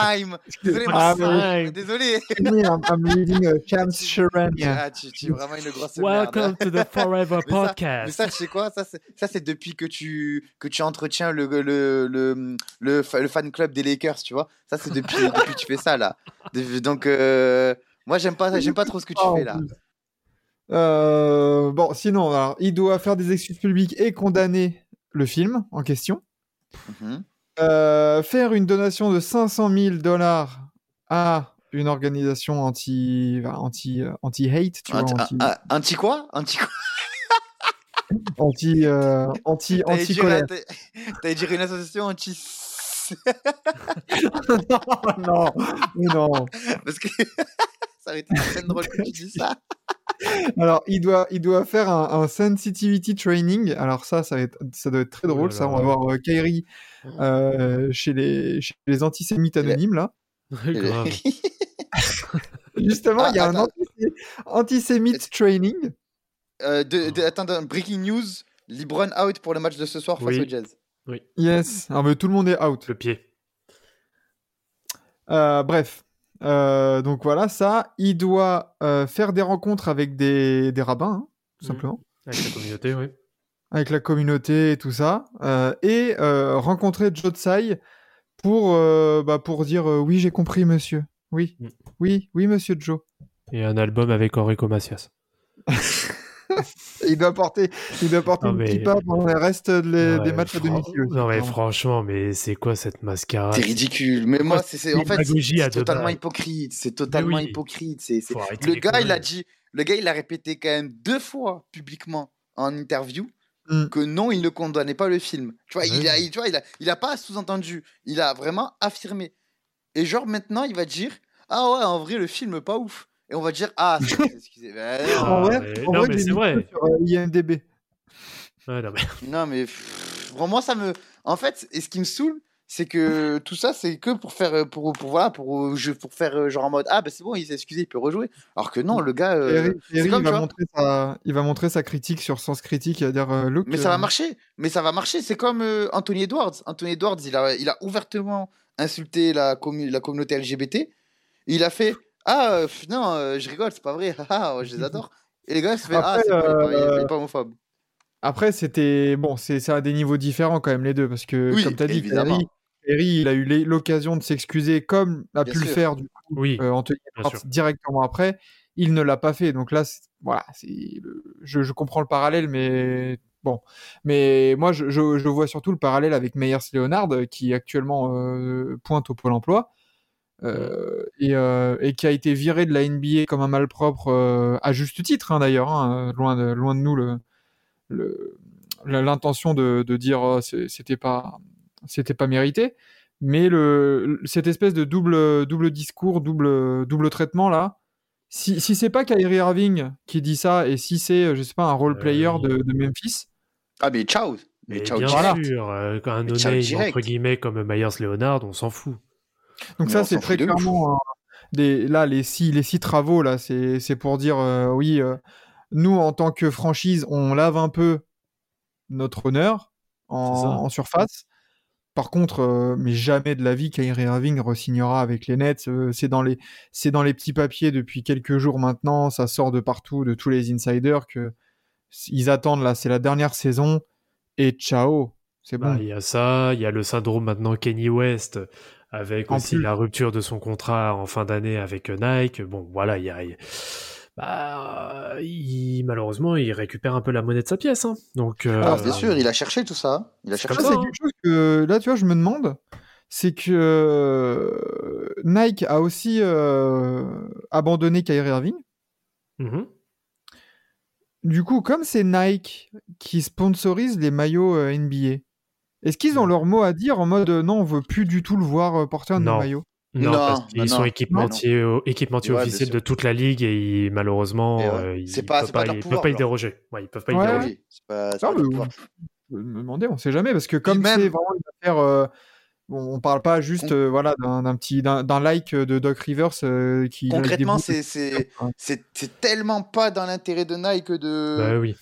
Désolé,
Ah,
Maxime.
mais-
Désolé.
I'm, uh, Chance Sharania.
Ah, tu, tu es vraiment une grosse merde. hein.
Welcome to the Forever
Mais ça- Mais
Podcast.
ça, je sais quoi? Ça, c'est ça, c'est depuis que tu, que tu entretiens le, le, le, le, fa- le fan club des Lakers, tu vois? Ça, c'est depuis, depuis que tu fais ça, là. Donc, euh, moi, j'aime pas, j'aime pas trop ce que tu
Ah, en
fais, là.
Euh, bon, sinon, alors, il doit faire des excuses publiques et condamner le film en question.
Mhm.
Euh, faire une donation de 500 000 dollars à une organisation anti enfin, anti euh, anti hate tu vois,
Anti,
anti
un- un- anti quoi? Anti quoi?
Anti euh, anti anti colère
t'allais- dire une association anti.
non mais non
Parce que ça aurait été très drôle que tu dis ça.
alors il doit il doit faire un, un sensitivity training alors ça ça va être ça doit être très drôle ça on va voir euh, Kyrie euh, chez les chez les antisémites anonymes là
Grave.
justement
Ah,
il y a un
attends.
anti- antisémite training
Euh, de, de- attends, breaking news Libron out pour le match de ce soir face
Oui.
au Jazz.
yes ah, mais tout le monde est out
Le pied.
Euh, bref. Euh, donc voilà, ça. Il doit euh, faire des rencontres avec des, des rabbins, hein, tout
Mhm.
simplement.
Avec la communauté, oui.
Avec la communauté et tout ça. Euh, et rencontrer Joe Tsai pour, bah, pour dire oui, j'ai compris, monsieur. Oui,
Mm.
oui, oui, monsieur Joe.
Et un album avec Enrico Macias.
Il doit porter, il doit porter
Non,
une
mais-
kippa pendant le reste de les- des matchs à domicile.
Non, mais franchement, mais c'est quoi cette mascarade?
C'est ridicule. Mais moi, c'est c'est- en fait, c'est totalement hypocrite. C'est totalement
oui.
hypocrite. C'est Le gars, il a dit, le gars, il a répété quand même deux fois publiquement en interview
Mm.
que non, il ne condamnait pas le film. Tu vois, il a, il- tu vois, il a, il a pas sous-entendu. Il a vraiment affirmé. Et genre maintenant, il va dire, ah ouais, en vrai, le film pas ouf. Et on va dire, ah, c'est- excusez. Ben
en vrai,
mais-
en
non,
vrai,
mais c'est vrai.
sur euh, IMDb.
Ouais, non, mais-
Non, mais pff, vraiment, ça me. En fait, et ce qui me saoule, c'est que tout ça, c'est que pour faire. euh, Pour, pour, voilà, pour, euh, je- pour faire genre en mode Ah, ben c'est bon, il s'est excusé, il peut rejouer. Alors que non, le gars. euh, comme,
il, va
vois,
montrer sa, il va montrer sa critique sur Sens Critique. Va dire euh, Look.
Mais ça
euh,
va marcher. Mais ça va marcher. C'est comme euh, Anthony Edwards. Anthony Edwards, il a, il a ouvertement insulté la, commu- la communauté LGBT. Il a fait Ah, euh, non, euh, je rigole, c'est pas vrai. Ah, je les adore. Et les gars se fait Ah,
Après,
c'est pas, il est pas- il
euh,
pas homophobe.
Après, c'était. Bon, c'est ça à des niveaux différents quand même, les deux. Parce que,
Oui,
comme tu as dit,
évidemment.
Thierry, Thierry, il a eu l'occasion de s'excuser comme a
Bien
pu le faire, du coup,
Oui,
euh, Anthony directement après. Il ne l'a pas fait. Donc là, c'est- voilà. Je, je comprends le parallèle, mais. Bon. Mais moi, je, je, je vois surtout le parallèle avec Meyers Leonard, euh, qui actuellement euh, pointe au Pôle emploi. Euh, et, euh, et qui a été viré de la NBA comme un malpropre euh, à juste titre hein, d'ailleurs hein, loin de loin de nous le le- l'intention de, de dire c'est- c'était pas c'était pas mérité mais le cette espèce de double double discours double double traitement là si, si c'est pas Kyrie Irving qui dit ça et si c'est je sais pas un role
Euh,
player de, de Memphis
Ah, mais ciao. Mais
Mais
ciao,
bien
direct.
sûr, euh, un
Mais direct.
entre guillemets, comme Myers Leonard, on s'en fout.
Donc
Mais
ça, c'est très clairement hein, des, là les six les six travaux là, c'est c'est pour dire euh, oui, euh, nous en tant que franchise, on lave un peu notre honneur en, surface. Par contre, euh, mais jamais de la vie Kyrie Irving re-signera avec les Nets. Euh, c'est dans les c'est dans les petits papiers depuis quelques jours maintenant. Ça sort de partout, de tous les insiders que ils attendent là. C'est la dernière saison et ciao. C'est
Bah,
bon.
Il y a ça, il y a le syndrome maintenant Kenny West, avec
En
aussi
plus.
la rupture de son contrat en fin d'année avec Nike. Bon, voilà, il y a. Bah, il- malheureusement, il récupère un peu la monnaie de sa pièce. hein. Donc, euh,
Alors, bien sûr, il a cherché tout ça. Il a
C'est
cherché
c'est
hein.
quelque chose que là, tu vois, je me demande, c'est que euh, Nike a aussi euh, abandonné Kyrie Irving.
mhm.
Du coup, comme c'est Nike qui sponsorise les maillots euh, NBA, est-ce qu'ils ont
Ouais.
leur mot à dire en mode euh, non, on veut plus du tout le voir euh, porter un
Non.
maillots
Non,
Non,
parce qu'ils
non.
sont équipementiers, équipementiers
Ouais,
officiels de toute la ligue et ils- malheureusement,
Et ouais.
euh, ils ne peuvent
pas
pas,
de leur
ils
pouvoir,
peuvent pas y déroger. Ouais, ils peuvent pas y déroger.
Pas,
Non, mais-
pouvoir.
Je me demandais, on sait jamais, parce que comme
même-
c'est vraiment une affaire, euh, bon, on parle pas juste euh, voilà, d'un d'un petit d'un d'un like de Doc Rivers euh, qui
Concrètement, c'est c'est-
Ouais.
c'est c'est tellement pas dans l'intérêt de Nike de,
Bah oui.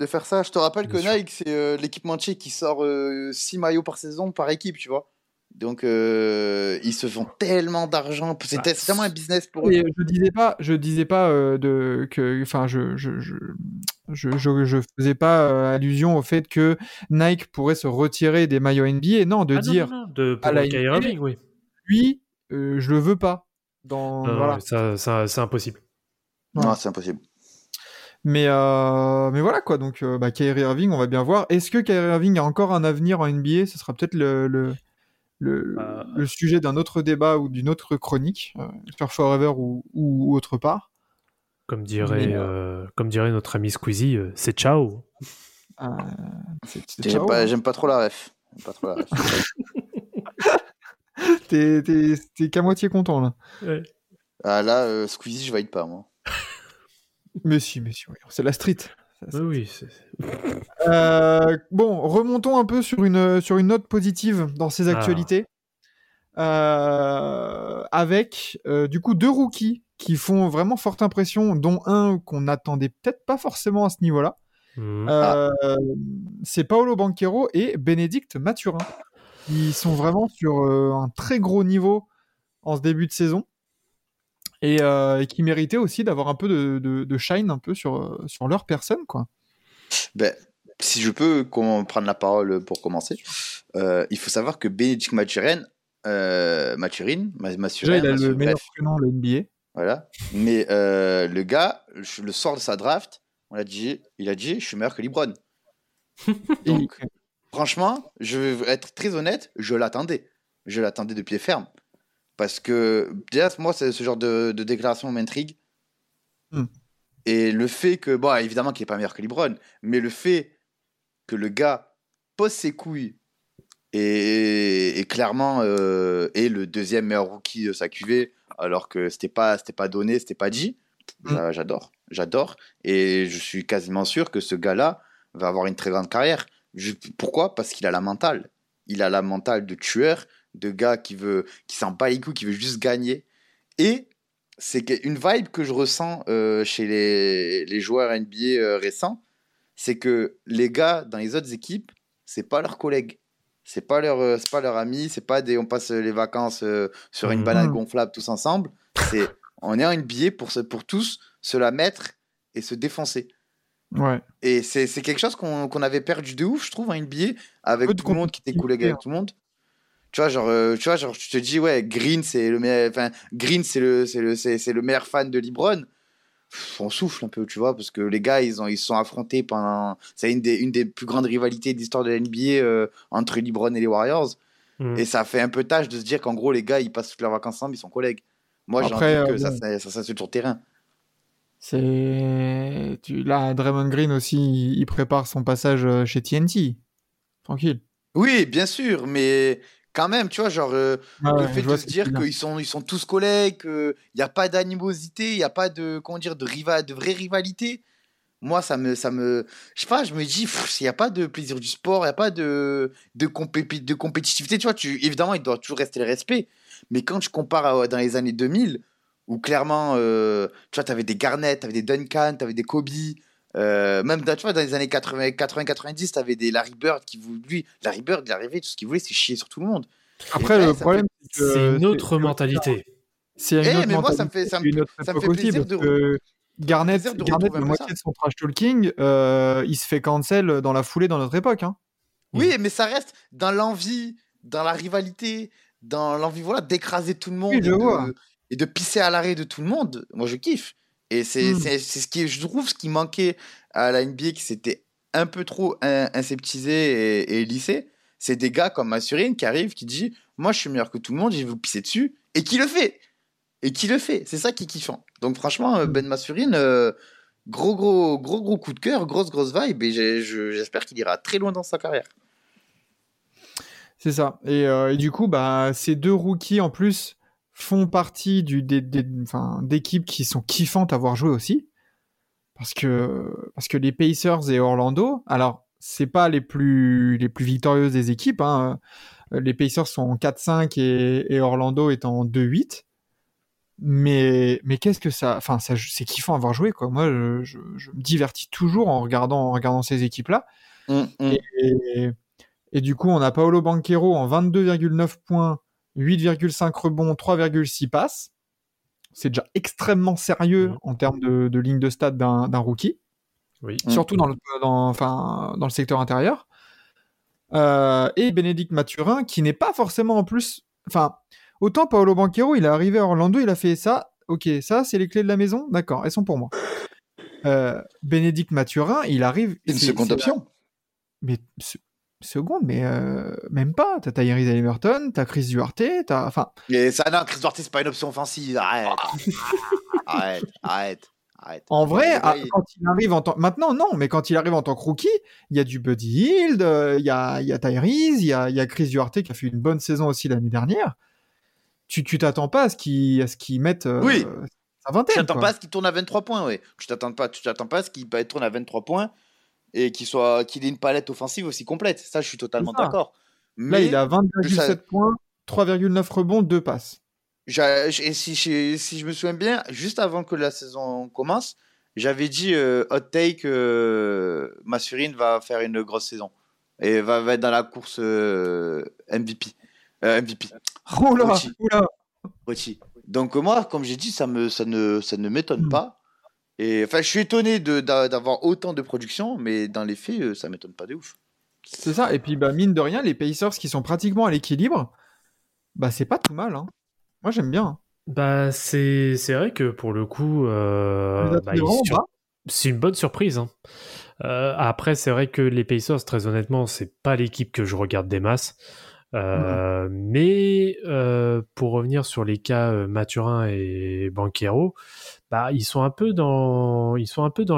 De faire ça. Je te rappelle que
sûr.
Nike, c'est euh, l'équipementier qui sort 6 maillots par saison par équipe, tu vois. Donc, euh, ils se font tellement d'argent. C'est
Bah,
tellement un business pour eux.
Et je disais pas, je disais pas euh, de que, enfin, je je, je je faisais pas euh, allusion au fait que Nike pourrait se retirer des maillots NBA. Non, de
Ah
dire
non, non, de, pour
à la NBA,
Irving, oui.
lui, euh, je le veux pas. Dans voilà.
ça, ça, c'est impossible.
Non, c'est impossible.
Mais euh, mais voilà quoi. Donc euh, bah, Kyrie Irving, on va bien voir. Est-ce que Kyrie Irving a encore un avenir en NBA Ce sera peut-être le le le,
Euh.
le sujet d'un autre débat ou d'une autre chronique euh, sur Forever ou, ou autre part.
Comme dirait,
Mais,
euh, comme dirait notre ami Squeezie, euh, c'est ciao.
Euh,
J'aime
ciao,
pas, j'aime pas trop la ref. J'aime pas trop la ref.
T'es t'es- t'es qu'à moitié content là.
ah, là, euh, Squeezie, je valide pas, moi.
Mais si, mais si, oui, c'est la street.
Oui, oui. c'est-
Euh, bon, remontons un peu sur une, sur une note positive dans ces
Ah.
actualités. Euh, avec euh, du coup deux rookies qui font vraiment forte impression, dont un qu'on n'attendait peut-être pas forcément à ce niveau-là.
Mhm.
Euh, C'est Paolo Banquero et Bénédicte Mathurin. Ils sont vraiment sur euh, un très gros niveau en ce début de saison et, euh, et qui méritaient aussi d'avoir un peu de, de, de shine un peu sur, euh, sur leur personne. Quoi.
Ben, si je peux prendre la parole pour commencer, euh, il faut savoir que Benedict Mathurin, euh, Mathurin, Mathurin,
il a le meilleur prénom de la NBA.
voilà. Mais euh, le gars, le sort de sa draft, on l'a dit, il a dit, je suis meilleur que LeBron.
Et-
Donc, franchement, je vais être très honnête, je l'attendais. Je l'attendais de pied ferme. Parce que, déjà, moi, c'est- ce genre de, de déclaration m'intrigue.
Hmm.
Et le fait que, bon, évidemment qu'il n'est pas meilleur que LeBron, mais le fait que le gars pose ses couilles et, et clairement euh, est le deuxième meilleur rookie de sa QV, alors que c'était pas, c'était pas donné, c'était pas dit,
Mm.
j'a- j'adore. J'adore. Et je suis quasiment sûr que ce gars-là va avoir une très grande carrière. Je- pourquoi? Parce qu'il a la mentale. Il a la mentale de tueur, de gars qui veut, qui s'en bat les couilles, qui veut juste gagner. Et c'est une vibe que je ressens euh, chez les, les joueurs NBA euh, récents, c'est que les gars dans les autres équipes, c'est pas leurs collègues, c'est pas leurs, euh, c'est pas leurs amis, c'est pas des, on passe les vacances sur une
Mhm.
banane gonflable tous ensemble. C'est, on est en NBA pour se, pour tous se la mettre et se défoncer.
Ouais.
Et c'est c'est quelque chose qu'on qu'on avait perdu de ouf, je trouve, en NBA, avec tout le monde qui était collègue avec tout le monde. Tu vois, genre, euh, tu vois, genre, tu te dis, ouais, Green, c'est le meilleur, enfin, Green, c'est le, c'est le, c'est le meilleur fan de LeBron. Pff, On souffle un peu, tu vois, parce que les gars, ils ont, ils se sont affrontés pendant. C'est une des, une des plus grandes rivalités de l'histoire de la NBA euh, entre LeBron et les Warriors.
Mm.
Et ça fait un peu tâche de se dire qu'en gros, les gars, ils passent toutes leurs vacances ensemble, ils sont collègues. Moi, j'ai envie
euh,
que ça,
bon.
ça, ça, ça se sur le terrain.
C'est tu là Draymond Green aussi, il prépare son passage euh, chez TNT. Tranquille.
Oui, bien sûr, mais quand même, tu vois, genre. euh,
Ah
le fait de se dire qu'ils sont, ils sont tous collègues, qu'il n'y a pas d'animosité, il n'y a pas de, comment dire, de, de vraie rivalité. Moi, ça me, ça me, je sais pas, je me dis, il n'y a pas de plaisir du sport, il n'y a pas de, de, compé- de compétitivité. Tu vois, tu, évidemment, il doit toujours rester le respect. Mais quand tu compares à- dans les années 2000, où clairement, euh, tu vois, tu avais des Garnett, tu avais des Duncan, tu avais des Kobe, euh, même dans, tu vois, dans les années 80-90, tu avais des Larry Bird qui voulaient, lui, Larry Bird, il arrivait, tout ce qu'il voulait, c'est chier sur tout le monde.
Après le problème c'est que
C'est une autre mentalité.
C'est une
Eh,
autre
mais moi, ça me fait-
mentalité,
ça me- ça me fait plaisir de-
que Garnett,
de
Garnett, la moitié
ça.
de son trash talking, euh, il se fait cancel dans la foulée dans notre époque. Hein.
Oui, mais ça reste dans l'envie, dans la rivalité, dans l'envie voilà, d'écraser tout le monde
Oui, je
et,
vois.
de, et de pisser à l'arrêt de tout le monde. Moi, je kiffe. Et c'est
Mm.
c'est- ce qui, je trouve, ce qui manquait à la NBA, qui s'était un peu trop in- inseptisé et, et lissé. C'est des gars comme Massurine qui arrivent, qui dit Moi, je suis meilleur que tout le monde, je vais vous pisser dessus. Et qui le fait Et qui le fait C'est ça qui est kiffant. Donc, franchement, euh, Ben Massurine, euh, gros, gros, gros, gros coup de cœur, grosse, grosse vibe. Et j'espère qu'il ira très loin dans sa carrière.
C'est ça. Et, euh, et du coup, bah, ces deux rookies en plus font partie du, des, des- enfin, d'équipes qui sont kiffantes à voir jouer aussi. Parce que, parce que les Pacers et Orlando, alors, c'est pas les plus, les plus victorieuses des équipes. Hein. Les Pacers sont en 4-5 et, et Orlando est en 2-8. Mais, mais qu'est-ce que ça, enfin, ça, c'est kiffant à voir jouer, quoi. Moi, je, je, je me divertis toujours en regardant, en regardant ces équipes-là.
Mm, mm.
Et, et du coup, on a Paolo Banquero en 22,9 points, 8,5 rebonds, 3,6 passes. C'est déjà extrêmement sérieux
Mhm.
en termes de, de ligne de stade d'un rookie,
Oui.
Mhm.
surtout dans le, dans, enfin, dans le secteur intérieur. Euh, et Bénédicte Mathurin, qui n'est pas forcément en plus. Enfin, autant Paolo Banquero, il est arrivé à Orlando, il a fait ça. Ok, ça, c'est les clés de la maison? D'accord, elles sont pour moi. Euh, Bénédicte Mathurin, il arrive.
Une seconde option.
mais se- seconde, mais euh, même pas. T'as Tyrese Halliburton, t'as Chris Duarte, t'as. Enfin,
Et ça, non, Chris Duarte, c'est pas une option offensive. Arrête. arrête, arrête, arrête.
en vrai,
Ouais,
ah,
ouais.
quand il arrive en tant. Maintenant, non, mais quand il arrive en tant que rookie, il y a du Buddy Hield, euh, il y, a, y a Tyrese, il y a, y a Chris Duarte qui a fait une bonne saison aussi l'année dernière. Tu tu t'attends pas à ce qu'ils mettent euh,
Oui.
sa
Tu
vingtaine.
t'attends
quoi.
pas à ce qu'il tourne à 23 points, ouais. Tu t'attends pas, tu t'attends pas à ce qu'il tourne à 23 points et qu'il soit, qu'il ait une palette offensive aussi complète. Ça, je suis totalement d'accord.
Là,
Mais
il a 20,7
ça-
points, 3,9 rebonds, 2 passes.
et si, si, si je me souviens bien, juste avant que la saison commence, j'avais dit euh, hot take, euh, Massurine va faire une grosse saison et va, va être dans la course euh, MVP. Euh, MVP.
Oh là.
Petit. Donc moi, comme j'ai dit, ça, me, ça ne, ça ne m'étonne
Mm.
pas. Et enfin, je suis étonné d'avoir autant de production, mais dans les faits, euh, ça m'étonne pas de ouf.
C'est ça. Et puis, bah, mine de rien, les Pacers qui sont pratiquement à l'équilibre, bah, c'est pas tout mal. hein. Moi, j'aime bien.
Bah, c'est c'est vrai que pour le coup, euh, bah, sur- c'est une bonne surprise. hein. Euh, après, c'est vrai que les Pacers, très honnêtement, c'est pas l'équipe que je regarde des masses. Euh, Mais euh, pour revenir sur les cas euh, Mathurin et Banquero, bah ils sont un peu dans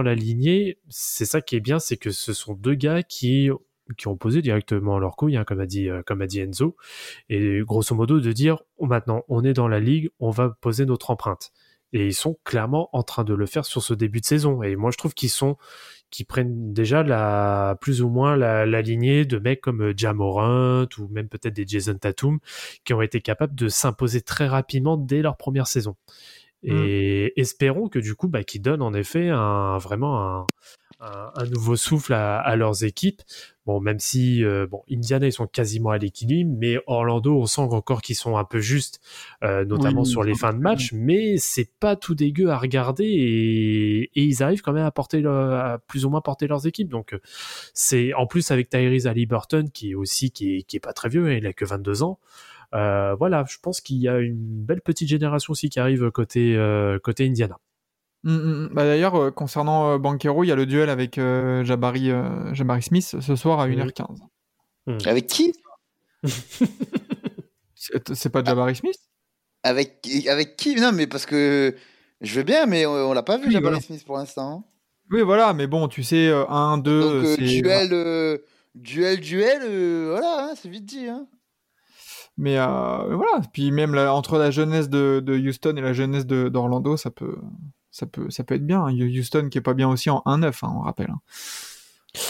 la lignée. C'est ça qui est bien, c'est que ce sont deux gars qui ont posé directement leur couille, hein, comme a dit euh, comme a dit Enzo, et grosso modo de dire oh, maintenant on est dans la ligue, on va poser notre empreinte. Et ils sont clairement en train de le faire sur ce début de saison. Et moi je trouve qu'ils sont qui prennent déjà la plus ou moins la, la lignée de mecs comme euh, Jamorant ou même peut-être des Jason Tatum qui ont été capables de s'imposer très rapidement dès leur première saison. Et espérons que du coup, bah, qu'ils donnent en effet un, vraiment un, un, un nouveau souffle à, à leurs équipes. Bon, même si euh, bon, Indiana ils sont quasiment à l'équilibre, mais Orlando on sent encore qu'ils sont un peu justes, euh, notamment
Oui,
sur les fins de match. Mais c'est pas tout dégueu à regarder et, et ils arrivent quand même à porter leur- à plus ou moins porter leurs équipes. Donc euh, c'est en plus avec Tyrese Halliburton qui est aussi qui est, qui est pas très vieux, hein, il a que 22 ans. Euh, voilà, je pense qu'il y a une belle petite génération aussi qui arrive côté euh, côté Indiana.
Mm, mm, mm. Bah, D'ailleurs, euh, concernant euh, Banquero, il y a le duel avec euh, Jabari, euh, Jabari Smith ce soir à
Mhm.
1h15.
Avec qui?
C'est pas Jabari Smith?
Avec, avec qui? Non, mais parce que je veux bien, mais on, on l'a pas vu,
Oui,
Jabari
voilà.
Smith, pour l'instant.
Oui, voilà, mais bon, tu sais, 1, 2,
Donc, euh,
c'est.
duel, duel, duel, euh, voilà, hein, c'est vite dit. Hein.
Mais euh, voilà, puis même la- entre la jeunesse de, de Houston et la jeunesse d'Orlando, ça peut, ça, peut, ça peut être bien. hein. Houston qui est pas bien aussi en 1-9, hein, on rappelle. hein.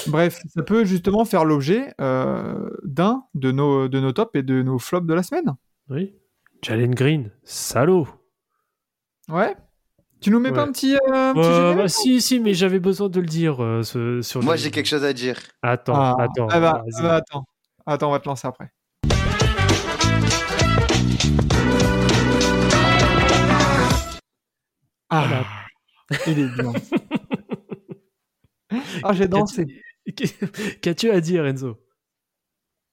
Bref, ça peut justement faire l'objet euh, d'un de nos, de nos tops et de nos flops de la semaine.
Oui. Jalen Green, salaud.
Ouais Tu nous mets pas un petit, euh, un petit
Euh,
générique
bah, si, si, mais j'avais besoin de le dire euh, ce- sur.
Moi,
le-
j'ai quelque chose à dire.
Attends,
Ah,
attends.
ah bah, ah bah, attends. Attends, on va te lancer après. Ah,
Voilà.
il est bien. ah, j'ai dansé.
Qu'as-tu à dire, Enzo?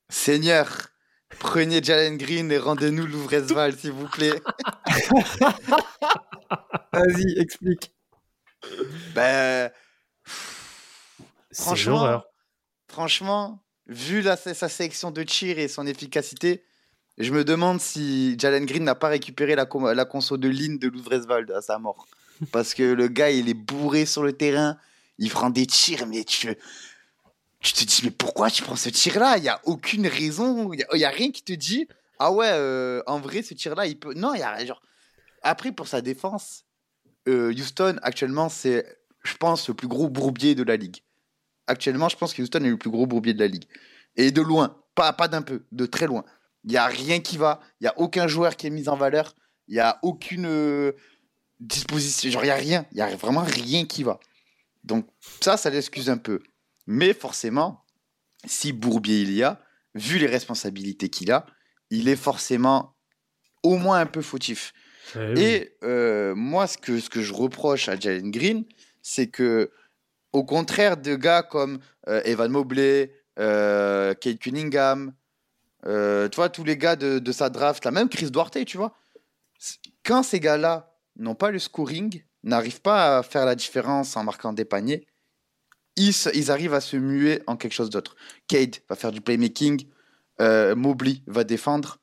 Seigneur, prenez Jalen Green et rendez-nous Louvresval, s'il vous plaît.
Vas-y, explique.
Ben, Franchement, franchement, vu la, sa sélection de tir et son efficacité, je me demande si Jalen Green n'a pas récupéré la, la conso de ligne de Louvresval à sa mort. Parce que le gars, il est bourré sur le terrain, il prend des tirs, mais tu, tu te dis, mais pourquoi tu prends ce tir-là? Il n'y a aucune raison, il n'y a rien qui te dit, ah ouais, euh, en vrai, ce tir-là, il peut. Non, il y a genre. Après, pour sa défense, euh, Houston, actuellement, c'est, je pense, le plus gros bourbier de la ligue. Actuellement, je pense que Houston est le plus gros bourbier de la ligue. Et de loin, pas, pas d'un peu, de très loin. Il n'y a rien qui va, il n'y a aucun joueur qui est mis en valeur, il n'y a aucune euh, disposition, genre il n'y a rien, il n'y a vraiment rien qui va. Donc ça, ça l'excuse un peu. Mais forcément, si Bourbier il y a, vu les responsabilités qu'il a, il est forcément au moins un peu fautif.
Eh oui.
Et euh, moi, ce que, ce que je reproche à Jalen Green, c'est que, au contraire de gars comme euh, Evan Mobley, euh, Kate Cunningham, euh, tu vois, tous les gars de, de sa draft, là, même Chris Duarte, tu vois, quand ces gars-là n'ont pas le scoring, n'arrivent pas à faire la différence en marquant des paniers, ils, ils arrivent à se muer en quelque chose d'autre. Cade va faire du playmaking, euh, Mobley va défendre,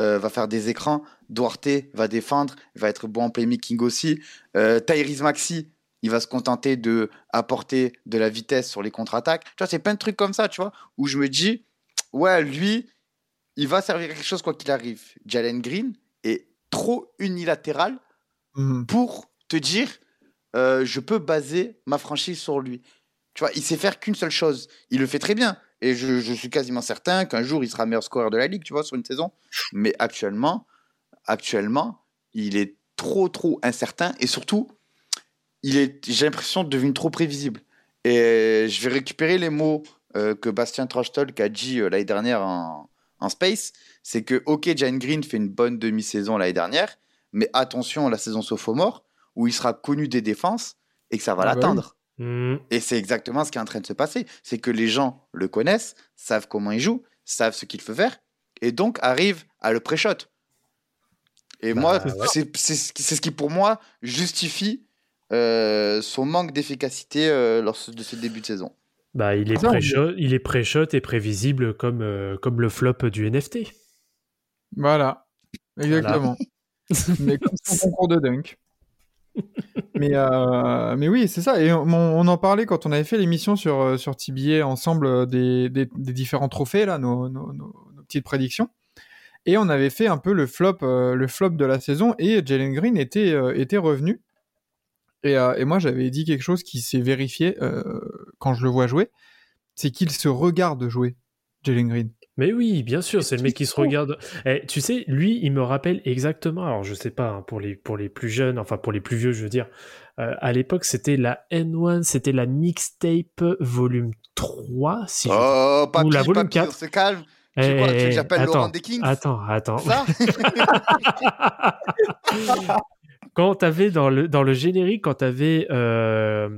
euh, va faire des écrans, Duarte va défendre, va être bon en playmaking aussi. Euh, Tyrese Maxi, il va se contenter de apporter de la vitesse sur les contre-attaques. Tu vois, c'est plein de trucs comme ça, tu vois, où je me dis, ouais, lui, il va servir à quelque chose quoi qu'il arrive. Jalen Green est trop unilatéral
Mhm.
pour te dire, euh, je peux baser ma franchise sur lui. Tu vois, il sait faire qu'une seule chose. Il le fait très bien. Et je, je suis quasiment certain qu'un jour, il sera meilleur scoreur de la ligue, tu vois, sur une saison. Mais actuellement, actuellement, il est trop, trop incertain. Et surtout, il est, j'ai l'impression, devenu trop prévisible. Et je vais récupérer les mots euh, que Bastien Trostel a dit euh, l'année dernière en, en space, c'est que, ok, Jalen Green fait une bonne demi-saison l'année dernière, mais attention à la saison sophomore, où il sera connu des défenses et que ça va
Ah bah oui.
l'atteindre.
Hmm.
Et c'est exactement ce qui est en train de se passer. C'est que les gens le connaissent, savent comment il joue, savent ce qu'il peut faire, et donc arrivent à le pré-shot. Et
Bah,
moi,
ouais.
c'est c'est ce qui- c'est ce qui, pour moi, justifie euh, son manque d'efficacité euh, lors de ce début de saison.
Bah, il est
on
pré-shot, il est et prévisible comme, euh, comme le flop du NFT.
Voilà, exactement. mais comme son concours de dunk. mais, euh, mais oui, c'est ça. Et on, on en parlait quand on avait fait l'émission sur, euh, sur TBA ensemble des, des, des différents trophées, là, nos, nos, nos- nos petites prédictions. Et on avait fait un peu le flop, euh, le flop de la saison et Jalen Green était, était revenu. Et, euh, et moi, j'avais dit quelque chose qui s'est vérifié euh, quand je le vois jouer c'est qu'il se regarde jouer, Jalen Green.
Mais oui, bien sûr, c'est le mec qui se regarde. Eh, tu sais, lui, il me rappelle exactement. Alors, je sais pas hein, pour les pour les plus jeunes, enfin pour les plus vieux, je veux dire. euh, à l'époque, c'était la N1, c'était la mixtape volume 3, si je-
Oh, papy,
Ou la volume
papy, on
4.
se calme. Tu
Eh, eh,
j'appelle
attends,
Laurent
Attends, attends.
Ça?
quand t'avais dans le dans le générique, quand t'avais euh,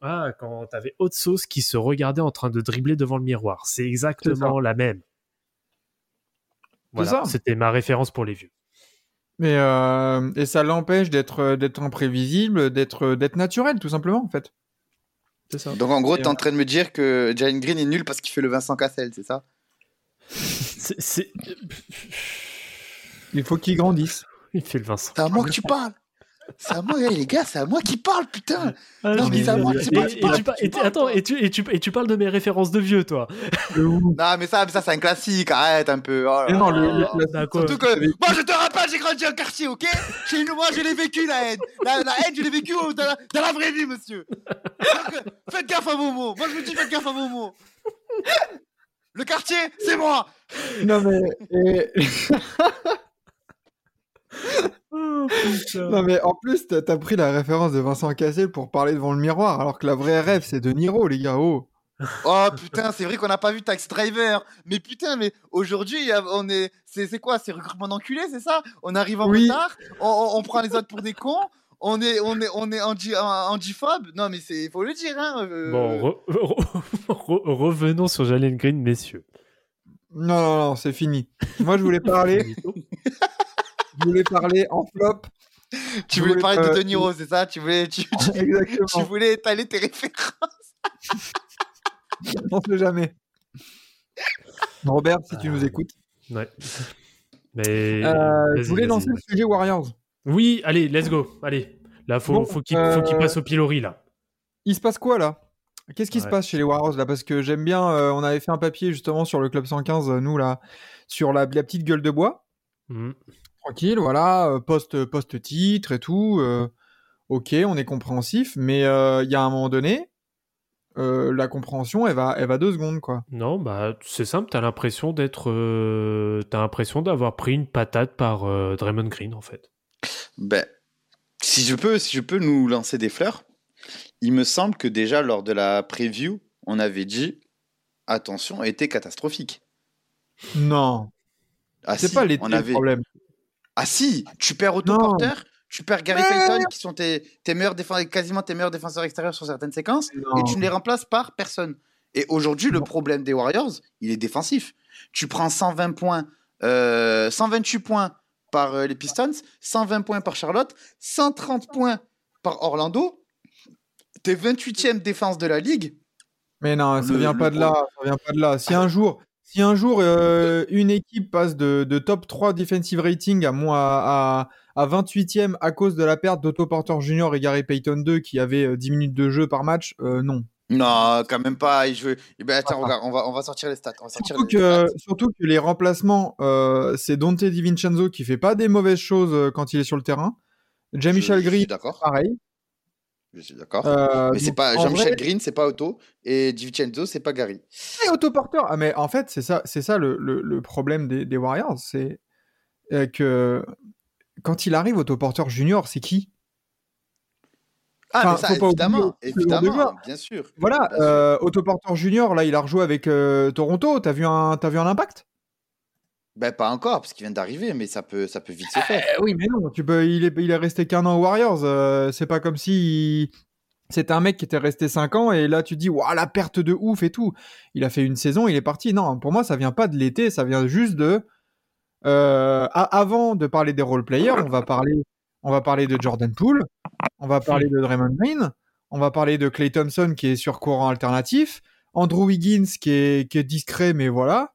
ah, quand t'avais Hot Sauce qui se regardait en train de dribbler devant le miroir, c'est exactement la même. Voilà,
ça.
c'était ma référence pour les vieux.
Mais euh, et ça l'empêche d'être d'être imprévisible, d'être d'être naturel tout simplement en fait. C'est ça.
Donc en gros, tu es en train de me dire que Jalen Green est nul parce qu'il fait le Vincent Cassel, c'est ça?
C'est- c'est-
Il faut qu'il grandisse.
Il fait le Vincent.
C'est à moi que tu parles C'est à moi, eh, les gars, c'est à moi qui parle, putain
Ah,
Non,
je
mais c'est à moi,
et-
c'est pas-
et-
c'est
et
pas-
tu par-
tu
et tu-
parles,
Attends, et tu, et, tu, et tu parles de mes références de vieux, toi.
Non, mais ça, mais ça c'est un classique, arrête un peu. oh là
Mais non, le-
Ah,
la-.
Surtout que, moi je te rappelle, j'ai grandi en quartier, ok? Chez nous, moi je l'ai vécu la haine. La, la haine, je l'ai vécu dans la, dans la vraie vie, monsieur. Donc, euh, faites gaffe à vos mots. Moi je vous dis, faites gaffe à vos mots. Le quartier, c'est moi.
Non mais et-
Oh, putain.
non mais en plus t'as as pris la référence de Vincent Cassel pour parler devant le miroir alors que la vraie rêve c'est De Niro les gars. Oh.
Oh putain, c'est vrai qu'on n'a pas vu Tax Driver. Mais putain, mais aujourd'hui, on est, c'est c'est quoi? C'est recrutement d'enculé, c'est ça? On arrive en
Oui.
retard, on, on- on prend les autres pour des cons. On est, on est, on est anti, antiphobe. Non, mais c'est, faut le dire, hein. euh,
Bon, re- re- re- revenons sur Jalen Green, messieurs.
Non non non c'est fini. Moi je voulais parler, je voulais parler en flop.
tu voulais
voulais
parler de De Niro, c'est ça? Tu voulais, tu, tu- tu
Exactement.
voulais étaler tes références.
On sait jamais. Robert si tu nous écoutes.
Ouais. Mais.
Euh, je voulais lancer le sujet Warriors.
Oui, allez, let's go. Allez. Là, faut,
Bon,
faut qu'il
euh,
faut qu'il passe au pilori, là.
Il se passe quoi là? Qu'est-ce qui se passe chez les Warriors là? Parce que j'aime bien, euh, on avait fait un papier justement sur le club 115, euh, nous là, sur la, la petite gueule de bois.
Mhm.
Tranquille, voilà, euh, post, post titre et tout. euh, ok, on est compréhensif, mais euh, il y a un moment donné, euh, la compréhension, elle va, elle va deux secondes quoi.
Non, bah, c'est simple, t'as l'impression d'être. euh, t'as l'impression d'avoir pris une patate par euh, Draymond Green, en fait.
Ben, si je peux, si je peux nous lancer des fleurs, il me semble que déjà lors de la preview, on avait dit attention, était catastrophique.
Non,
Ah,
c'est
si,
pas l'été
on
le
avait...
problème.
Ah si, tu perds Otto. Porter, tu perds Gary
Mais-
Payton, qui sont tes, tes meilleurs défenseurs, quasiment tes meilleurs défenseurs extérieurs sur certaines séquences,
Non.
et tu ne les remplaces par personne. Et aujourd'hui, le problème des Warriors, il est défensif. Tu prends 120 points, euh, 128 points par euh, les Pistons, 120 points par Charlotte, 130 points par Orlando. T'es 28e défense de la ligue.
Mais non, ça
Le-
vient
le
pas de là, ça vient pas de là. Si un jour, si un jour euh, une équipe passe de, de top 3 defensive rating à moi à, à 28e à cause de la perte d'Otto Porter Jr. et Gary Payton 2 qui avaient euh, 10 minutes de jeu par match, euh, non.
Non, quand même pas. Il joue... Eh ben, attends, regarde, on va, on va sortir les stats. On va sortir
Surtout
les
que,
stats.
surtout que les remplacements, euh, c'est Dante DiVincenzo qui fait pas des mauvaises choses euh, quand il est sur le terrain. Green,
d'accord.
pareil.
Je suis d'accord.
Euh,
Mais c'est pas Jean-Michel
vrai-
Green, c'est pas Otto, et DiVincenzo, c'est pas Gary.
Et Otto Porter. Ah, mais en fait, c'est ça, c'est ça le, le- le problème des, des Warriors, c'est euh, que quand il arrive, Otto Porter Junior, c'est qui?
Ah,
Enfin,
mais ça,
faut pas
évidemment, évidemment, bien sûr.
Voilà,
Bien sûr.
euh, Otto Porter Junior, là, il a rejoué avec euh, Toronto. T'as vu un, vu un impact?
Ben, pas encore, parce qu'il vient d'arriver, mais ça peut, ça peut vite se faire.
Eh oui, mais non, tu peux, il, est, il est resté qu'un an aux Warriors. euh, c'est pas comme si c'était un mec qui était resté 5 ans et là tu dis, waouh, la perte de ouf et tout. Il a fait une saison, il est parti. Non, pour moi, ça vient pas de l'été, ça vient juste de. euh, avant de parler des role players, on va parler, on va parler de Jordan Poole, on va parler de Draymond Green, on va parler de Clay Thompson qui est sur courant alternatif, Andrew Wiggins qui est, qui est discret, mais voilà.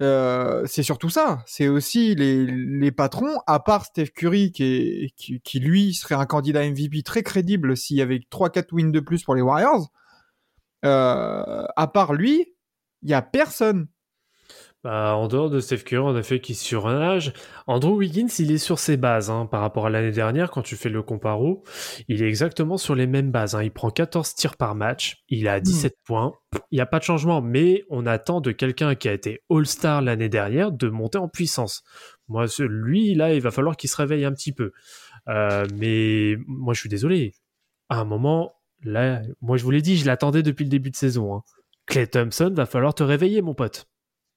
Euh, c'est surtout ça. C'est aussi les, patrons, à part Steph Curry, qui, qui, lui serait un candidat MVP très crédible s'il y avait 3-4 wins de plus pour les Warriors. Euh, à part lui, il y a personne.
Bah, en dehors de Steph Curry, en effet, qui surnage, Andrew Wiggins, il est sur ses bases hein, par rapport à l'année dernière. Quand tu fais le comparo, il est exactement sur les mêmes bases. hein. Il prend 14 tirs par match, il a 17 points. Il n'y a pas de changement, mais on attend de quelqu'un qui a été All-Star l'année dernière de monter en puissance. Moi, lui, là, il va falloir qu'il se réveille un petit peu. Euh, mais moi, je suis désolé. À un moment, là, moi, je vous l'ai dit, je l'attendais depuis le début de saison. Hein. Clay Thompson, va falloir te réveiller, mon pote.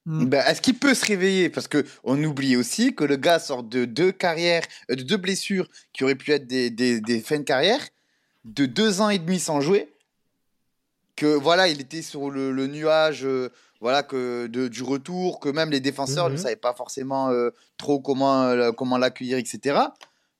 Mm.
Ben, Est-ce qu'il peut se réveiller? Parce que on oublie aussi que le gars sort de deux carrières, euh, de deux blessures qui auraient pu être des, des, des fins de carrière, de deux ans et demi sans jouer. Que voilà, il était sur le, le nuage, euh, voilà, que de, du retour, que même les défenseurs ne
Mhm.
savaient pas forcément euh, trop comment euh, comment l'accueillir, etc.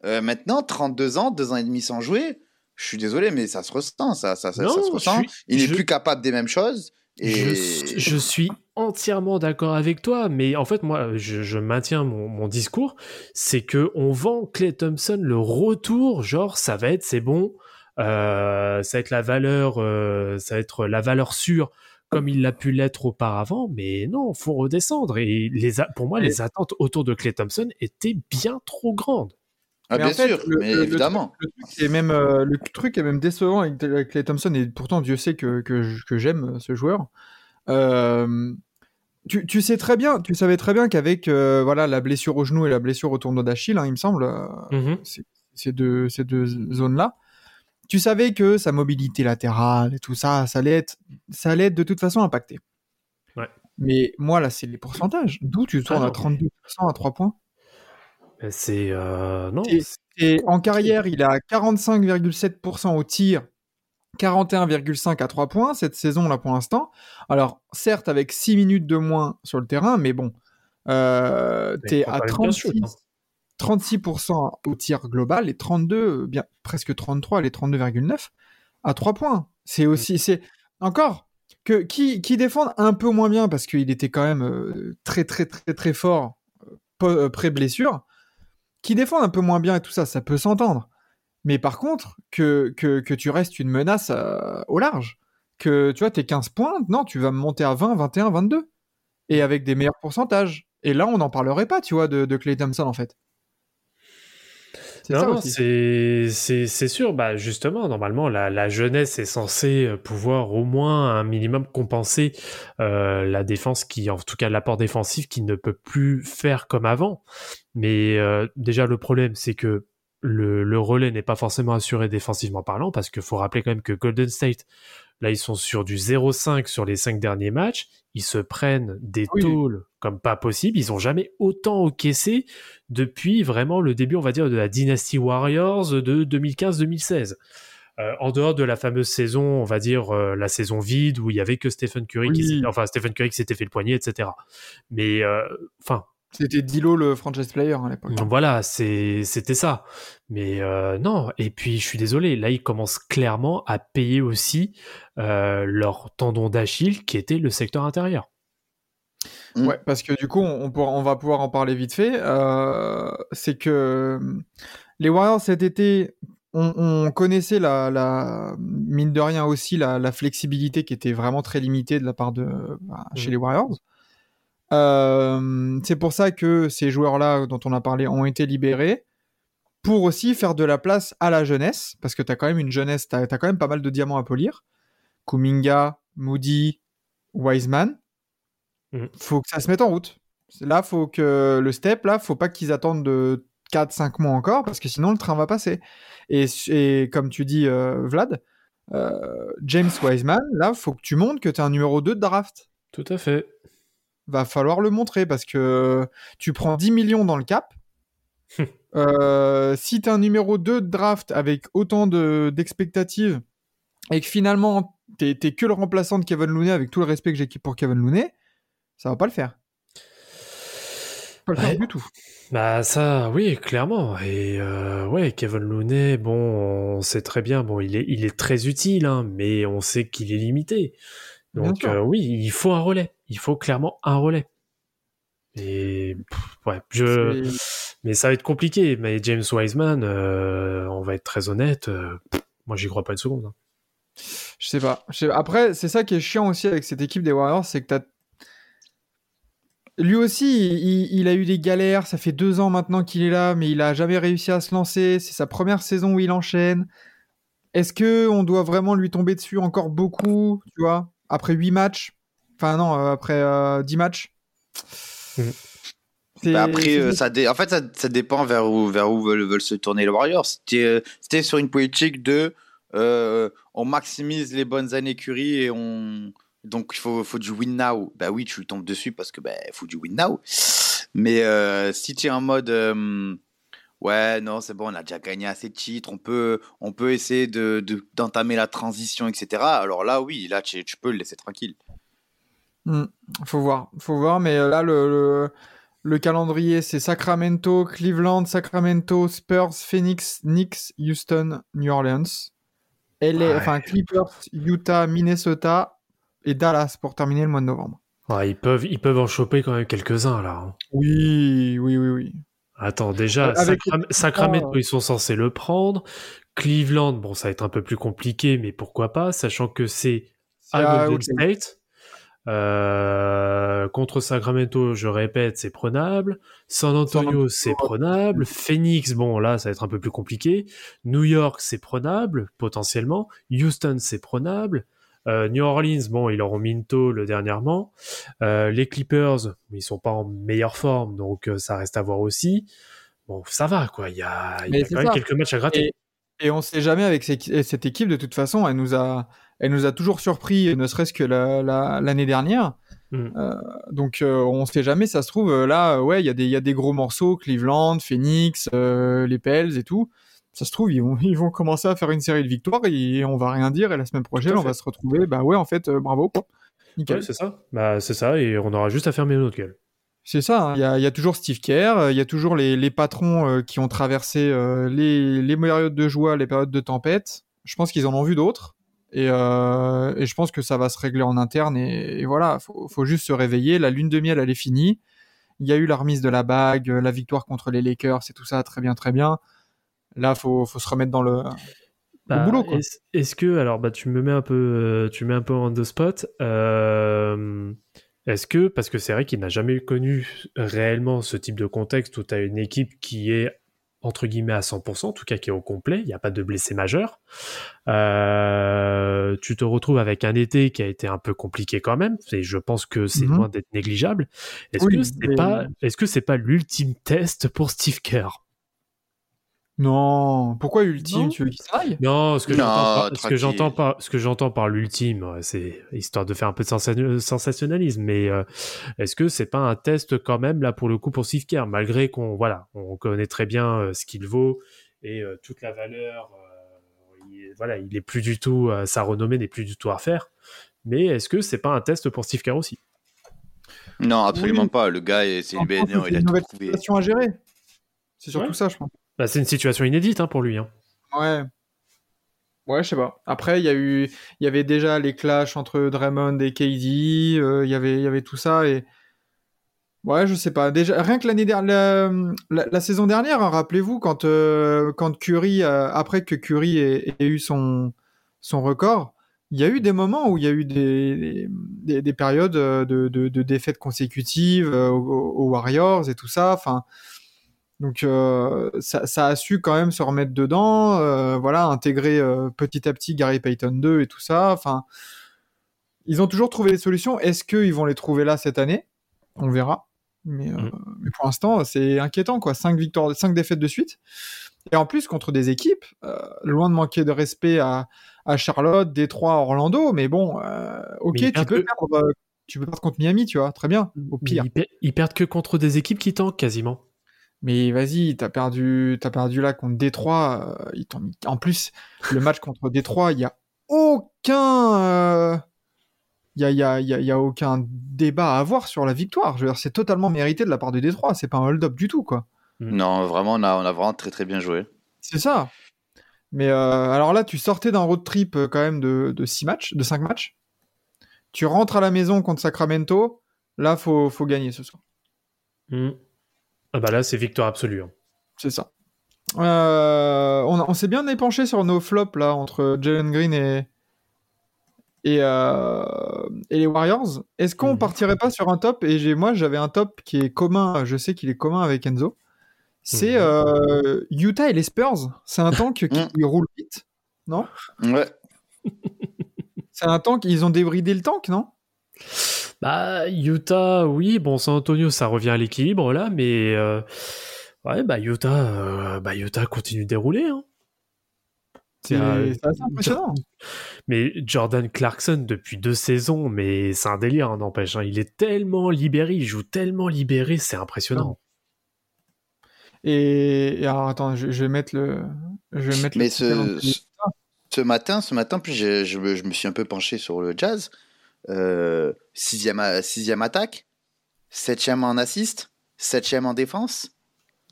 Maintenant, 32 ans, deux ans et demi sans jouer. Je suis désolé, mais ça se ressent, ça, ça, ça,
Non,
ça se ressent.
suis-
il est
je-
plus capable des mêmes choses. Et
Je, je suis entièrement d'accord avec toi, mais en fait, moi, je, je maintiens mon, mon discours, c'est que on vend Clay Thompson le retour, genre ça va être, c'est bon, euh, ça va être la valeur, euh, ça va être la valeur sûre comme il l'a pu l'être auparavant, mais non, faut redescendre. Et les, a- pour moi, les attentes autour de Clay Thompson étaient bien trop grandes.
Ah,
Mais
bien
en fait,
sûr,
le-
mais
le-
évidemment.
Le truc est même, euh, le truc est même décevant avec, avec Clay Thompson, et pourtant Dieu sait que, que, j'aime ce joueur. Euh, tu, tu sais très bien, tu savais très bien qu'avec euh, voilà la blessure au genou et la blessure au tournoi d'Achille, hein, il me semble, euh,
Mhm.
ces- deux, ces deux zones-là, tu savais que sa mobilité latérale et tout ça, ça allait être, ça allait être de toute façon impacté.
Ouais.
Mais moi, là, c'est les pourcentages. D'où tu tournes
Ah
à
non,
32% à 3 points?
C'est euh, non,
Et- Et en carrière, il a 45,7% au tir, 41,5% à 3 points cette saison là pour l'instant. Alors certes avec 6 minutes de moins sur le terrain, mais bon, euh, t'es à
quand même bien shoot,
36,
hein.
36% au tir global et 32, euh, bien presque 33, les 32,9 à 3 points. C'est aussi, c'est encore que qui, qui défendent un peu moins bien parce qu'il était quand même euh, très très très très fort euh, pré-blessure qui défendent un peu moins bien et tout ça, ça peut s'entendre. Mais par contre, que, que, tu restes une menace euh, au large, que tu vois, tes 15 points, non, tu vas monter à 20, 21, 22. Et avec des meilleurs pourcentages. Et là, on n'en parlerait pas, tu vois, de Clay Thompson, en fait. C'est
Non, c'est sûr. Bah justement, normalement, la, la jeunesse est censée euh, pouvoir au moins un minimum compenser euh, la défense qui, en tout cas, l'apport défensif qui ne peut plus faire comme avant. Mais euh, déjà, le problème, c'est que le, le relais n'est pas forcément assuré défensivement parlant, parce qu'il faut rappeler quand même que Golden State, là, ils sont sur du 0-5 sur les cinq derniers matchs. Ils se prennent des
Oui.
tôles comme pas possible. Ils ont jamais autant encaissé depuis vraiment le début, on va dire, de la dynastie Warriors de 2015-2016. Euh, en dehors de la fameuse saison, on va dire euh, la saison vide où il y avait que Stephen Curry, qui
Oui.
enfin Stephen Curry qui s'était fait le poignet, etc. Mais euh, enfin,
C'était Dilo, le franchise player, à l'époque.
donc voilà, c'était ça. Mais euh, non, et puis je suis désolé, là ils commencent clairement à payer aussi euh, leur tendon d'Achille qui était le secteur intérieur.
Mm.
Ouais, parce que du coup, on, on pourra- on va pouvoir en parler vite fait. Euh, c'est que les Warriors cet été, on, on connaissait la, la mine de rien aussi la, la flexibilité qui était vraiment très limitée de la part de bah, chez
Mhm.
les Warriors. Euh, c'est pour ça que ces joueurs-là dont on a parlé ont été libérés pour aussi faire de la place à la jeunesse, parce que tu as quand même une jeunesse, tu as, quand même pas mal de diamants à polir. Kuminga, Moody, Wiseman.
Mhm.
Faut que ça se mette en route. Là, faut que le step, là, faut pas qu'ils attendent de 4-5 mois encore, parce que sinon le train va passer. Et, et comme tu dis, euh, Vlad, euh, James Wiseman, là, faut que tu montres que tu es un numéro 2 de draft.
Tout à fait.
Va falloir le montrer parce que tu prends 10 millions dans le cap. Euh, si tu un numéro 2 de draft avec autant de- d'expectatives et que finalement tu es, que le remplaçant de Kevin Looney avec tout le respect que j'ai pour Kevin Looney, ça va pas le faire. Pas le
Ouais.
faire du tout.
Bah ça, oui, clairement. Et euh, ouais, Kevin Looney, bon, on sait très bien, bon, il est, il est très utile, hein, mais on sait qu'il est limité. Donc euh, oui, il faut un relais. Il faut clairement un relais. Et pff, ouais, je, mais ça va être compliqué. Mais James Wiseman, euh, on va être très honnête, euh, moi j'y crois pas une seconde. hein.
Je sais pas. Je sais- Après, c'est ça qui est chiant aussi avec cette équipe des Warriors, c'est que t'as. Lui aussi, il, il a eu des galères. Ça fait deux ans maintenant qu'il est là, mais il a jamais réussi à se lancer. C'est sa première saison où il enchaîne. Est-ce que on doit vraiment lui tomber dessus encore beaucoup, tu vois, après huit matchs? Enfin non, euh, après euh, 10 matchs.
Mhm.
C'est-
Bah après, euh, ça dé- en fait, ça, ça dépend vers où, vers où veulent, veulent se tourner les Warriors. C'était euh, sur une politique de euh, on maximise les bonnes années Curry et on. Donc il faut, faut du win now. Bah oui, tu tombes dessus parce que bah, faut du win now. Mais euh, si tu es en mode euh, ouais, non, c'est bon, on a déjà gagné assez de titres, on peut, on peut essayer de- de- d'entamer la transition, etc. Alors là, oui, là, tu, tu peux le laisser tranquille.
Hmm, faut voir, faut voir, mais euh, là le, le, le calendrier c'est Sacramento, Cleveland, Sacramento, Spurs, Phoenix, Knicks, Houston, New Orleans, LA,
Ouais.
enfin Clippers, Utah, Minnesota et Dallas pour terminer le mois de novembre.
Ouais, ils peuvent, ils peuvent en choper quand même quelques-uns là. hein.
Oui, oui, oui, oui.
Attends, déjà,
Euh,
Sacram- Sacramento,
euh,
ils sont censés le prendre. Cleveland, bon, ça va être un peu plus compliqué, mais pourquoi pas, sachant que c'est à Golden
Golden
State. Euh, contre Sacramento, je répète, c'est prenable. San Antonio, c'est prenable. Phoenix, bon, là, ça va être un peu plus compliqué. New York, c'est prenable, potentiellement. Houston, c'est prenable. Euh, New Orleans, bon, ils leur ont mis une tôle dernièrement. Euh, les Clippers, ils sont pas en meilleure forme, donc ça reste à voir aussi. Bon, ça va, quoi. Il y a, il y
Mais
a
c'est
quand même quelques matchs à gratter.
Et on sait jamais avec ces- cette équipe, de toute façon, elle nous a, elle nous a toujours surpris, ne serait-ce que la- la- l'année dernière.
Mm.
Euh, donc euh, on sait jamais, ça se trouve, euh, là, ouais, il y, a des- il y a des gros morceaux, Cleveland, Phoenix, euh, les Pels et tout. Ça se trouve, ils vont, ils vont commencer à faire une série de victoires et on va rien dire. Et la semaine prochaine, on va se retrouver. Bah ouais, en fait, bravo. Nickel.
Ouais, c'est ça. Bah, c'est ça, et on aura juste à fermer notre gueule.
C'est ça, hein. il y, a, il y a toujours Steve Kerr, il y a toujours les, les patrons euh, qui ont traversé euh, les, les périodes de joie, les périodes de tempête. Je pense qu'ils en ont vu d'autres. Et, euh, et je pense que ça va se régler en interne. Et, et voilà, faut, faut juste se réveiller. La lune de miel, elle est finie. Il y a eu la remise de la bague, euh, la victoire contre les Lakers, c'est tout ça, très bien, très bien. Là, faut, faut se remettre dans le,
Bah,
boulot.
Est-ce que alors bah tu me mets un peu euh, tu mets un peu on the spot. euh, est-ce que parce que c'est vrai qu'il n'a jamais connu réellement ce type de contexte où tu as une équipe qui est entre guillemets à 100%, en tout cas qui est au complet, il n'y a pas de blessés majeurs. Euh, tu te retrouves avec un été qui a été un peu compliqué quand même, et je pense que c'est
Mhm.
loin d'être négligeable. Est-ce
Oui,
que c'est
mais-
pas est-ce que c'est pas l'ultime test pour Steve Kerr?
Non, pourquoi ultime
Non.
Tu veux qu'il s'en aille
Non, ce que j'entends par, ce que j'entends par, l'ultime, euh, c'est histoire de faire un peu de sensa- sensationnalisme, mais euh, est-ce que c'est pas un test quand même là pour le coup pour Steve Kerr, malgré qu'on voilà, on connaît très bien euh, ce qu'il vaut et euh, toute la valeur, euh, il, voilà, il est plus du tout, euh, sa renommée n'est plus du tout à faire. Mais est-ce que c'est pas un test pour Steve Kerr aussi?
Non, absolument
Oui.
pas. Le gars, est- c'est
que
non,
c'est
il a
une
tout
gérer. C'est surtout
Ouais.
ça, je pense.
Bah, C'est une situation inédite hein, pour lui. Hein.
Ouais. Ouais, je sais pas. Après, il y a eu, il y avait déjà les clashs entre Draymond et KD. euh, y avait, il y avait tout ça et ouais, je sais pas. Déjà, rien que l'année dernière, la, saison dernière, hein, rappelez-vous quand euh, quand Curry, euh, après que Curry ait, eu son son record, il y a eu des moments où il y a eu des des, des périodes euh, de, de, défaites consécutives aux, aux Warriors et tout ça. Enfin. Donc euh, ça, ça a su quand même se remettre dedans, euh, voilà, intégrer euh, petit à petit Gary Payton 2 et tout ça. Enfin, ils ont toujours trouvé des solutions. Est-ce qu'ils vont les trouver là cette année? On verra. Mais,
Mm.
mais pour l'instant, c'est inquiétant, quoi. Cinq victoires, cinq défaites de suite. Et en plus, contre des équipes, loin de manquer de respect à, à Charlotte, Détroit, Orlando, mais bon, ok,
Mais
tu peux
que-
perdre Tu peux perdre contre Miami, tu vois, très bien, au pire.
Ils, per- ils perdent que contre des équipes qui tankent quasiment.
Mais vas-y, t'as perdu, t'as perdu là contre Détroit. euh, ils t'ont mis- En plus, le match contre Détroit, il y a aucun, euh, il y a, il y a- il y a- il y a aucun débat à avoir sur la victoire. Je veux dire, c'est totalement mérité de la part de Détroit. C'est pas un hold-up du tout, quoi.
Non, vraiment, on a, on a vraiment très très bien joué.
C'est ça. Mais euh, alors là, tu sortais d'un road trip quand même de, de 6 matchs, de 5 matchs. Tu rentres à la maison contre Sacramento. Là, faut, faut gagner ce soir.
Hmm. Ah bah là, c'est victoire absolue. hein.
C'est ça. Euh, on on s'est bien épanché sur nos flops là entre Jalen Green et et, euh, et les Warriors. Est-ce qu'on
Mhm.
partirait pas sur un top? Et j'ai moi j'avais un top qui est commun. Je sais qu'il est commun avec Enzo. C'est
Mhm.
euh, Utah et les Spurs. C'est un tank qui
Mhm.
qui roule vite. Non?
Ouais.
C'est un tank. Ils ont débridé le tank, non?
Bah, Utah, oui, bon, San Antonio, ça revient à l'équilibre là, mais euh, ouais, bah Utah, euh, bah Utah continue de dérouler. Hein.
C'est
Euh,
impressionnant.
Mais Jordan Clarkson, depuis deux saisons, mais c'est un délire, hein, n'empêche. hein. Il est tellement libéré, il joue tellement libéré, c'est impressionnant.
Et, et alors attends, je, je vais mettre le. Je vais mettre
Mais
le
ce, ce, ce matin, ce matin, puis je, je, me- je me suis un peu penché sur le jazz. Euh, sixième, sixième attaque, septième en assist, septième en défense.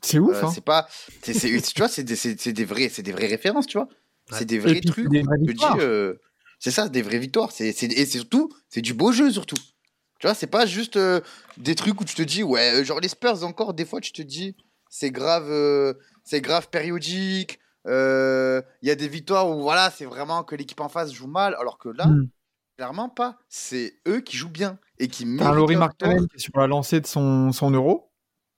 C'est ouf,
Euh,
hein.
c'est pas, c'est, tu vois, c'est des, c'est, c'est des vrais, c'est des vraies références, tu vois. C'est des vrais
puis,
trucs. euh, c'est ça, des vraies victoires. C'est, c'est, et c'est surtout, c'est du beau jeu surtout. Tu vois, c'est pas juste euh, des trucs où tu te dis, ouais, genre les Spurs encore, des fois tu te dis, c'est grave, euh, c'est grave périodique. euh, Il y a des victoires où voilà, c'est vraiment que l'équipe en face joue mal, alors que là,
Mm.
Clairement pas. C'est eux qui jouent bien et qui
T'as Laurie
leur
Markkanen
victoire.
qui est sur la lancée de son, son euro.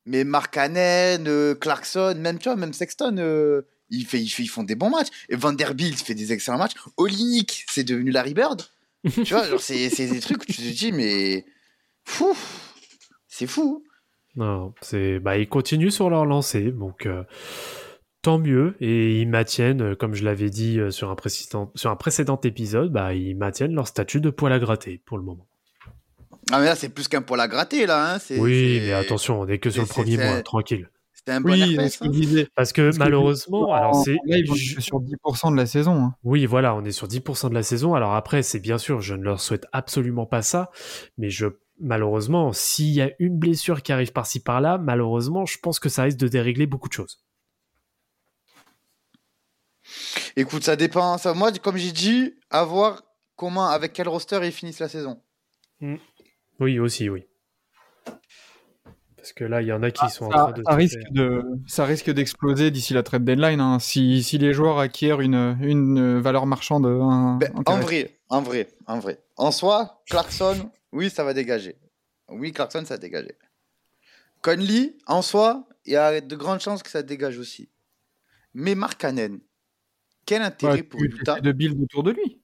Mais Markkanen, euh, Clarkson, même tu vois, même Sexton, euh, il fait, il fait- ils font des bons matchs. Et Vanderbilt fait des excellents matchs. Olinik, c'est devenu Larry Bird. tu vois, genre, c'est c'est des trucs où tu te dis, mais fou, c'est fou.
Non, c'est, bah, ils continuent sur leur lancée, donc euh, tant mieux. Et ils maintiennent, euh, comme je l'avais dit euh, sur un, précédent, sur un précédent épisode, bah, ils maintiennent leur statut de poil à gratter pour le moment.
Ah mais là, c'est plus qu'un poil à gratter là. Hein. c'est-
Oui,
c'est-
mais attention, on est que sur le premier
c'est-
mois, tranquille.
C'est un bon
Oui, qu'il
hein.
Parce que
Parce que
malheureusement,
en-
alors c'est.
live, on est sur 10% de la saison. hein.
Oui, voilà, on est sur 10% de la saison. Alors après, c'est bien sûr, je ne leur souhaite absolument pas ça, mais je malheureusement, s'il y a une blessure qui arrive par-ci par-là, malheureusement, je pense que ça risque de dérégler beaucoup de choses.
Écoute, ça dépend. Ça, moi, comme j'ai dit, à voir comment, avec quel roster ils finissent la saison.
Oui, aussi, oui. Parce que là, il y en a qui sont en train de.
ça
se
risque
faire-
de, ça risque d'exploser d'ici la trade deadline. hein. Si, si les joueurs acquièrent une, une valeur marchande euh, un-
Ben, en vrai, en vrai, en vrai. En soi, Clarkson, oui, ça va dégager. Oui, Clarkson, ça va dégager. Conley, en soi, il y a de grandes chances que ça dégage aussi. Mais Mark Cannon, quel intérêt
Ouais,
pour Utah
de build autour de lui.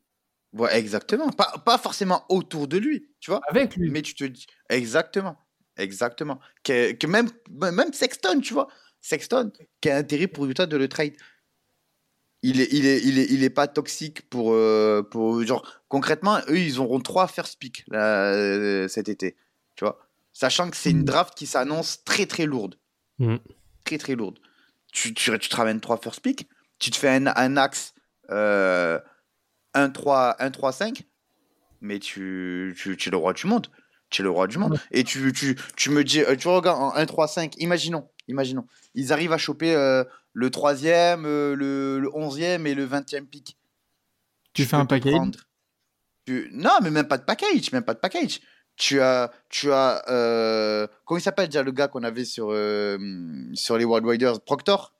Ouais, exactement. Pas, pas forcément autour de lui, tu vois.
Avec lui.
Mais tu te dis. Exactement. Exactement. Que, que même, même Sexton, tu vois. Sexton, quel intérêt pour Utah de le trade? Il est, il est, il est, il est pas toxique pour, euh, pour. Genre, concrètement, eux, ils auront trois first pick là, euh, cet été. Tu vois. Sachant que c'est une
Mm.
draft qui s'annonce très, très lourde.
Mm.
Très, très lourde. Tu, tu, tu te ramènes trois first pick. Tu te fais un, un axe euh, 1-3-5. Mais tu, tu, tu es le roi du monde. Tu es le roi du monde. Et tu, tu, tu me dis, euh, tu regardes en 1-3-5, imaginons, imaginons, ils arrivent à choper euh, le troisième, euh, le, le 11e et le 20e pick.
Tu fais un package.
tu- Non, mais même pas de package, même pas de package. Tu as, tu as, euh, comment il s'appelle déjà le gars qu'on avait sur, euh, sur les World Riders, Proctor?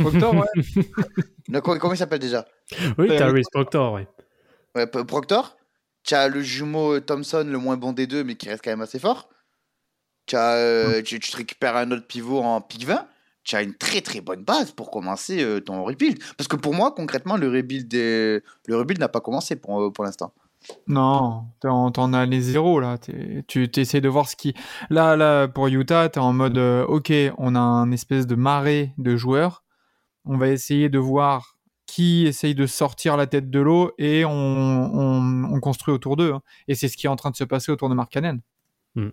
Proctor, ouais.
Comment, il s'appelle déjà?
Oui,
Euh,
Tyrese Proctor, oui.
Ouais, Proctor? Tu as le jumeau euh, Thompson, le moins bon des deux, mais qui reste quand même assez fort. Tu, as, euh, tu, tu te récupères un autre pivot en pick 20. Tu as une très très bonne base pour commencer euh, ton rebuild. Parce que pour moi, concrètement, le rebuild, des- le rebuild n'a pas commencé pour, euh, pour l'instant.
Non, t'en t'en as les zéros là. Tu essaies de voir ce qui. Là, là, pour Utah, t'es en mode euh, ok, on a un espèce de marée de joueurs. On va essayer de voir qui essayent de sortir la tête de l'eau et on, on- on construit autour d'eux. hein. Et c'est ce qui est en train de se passer autour de Mark Cannon.
Mm.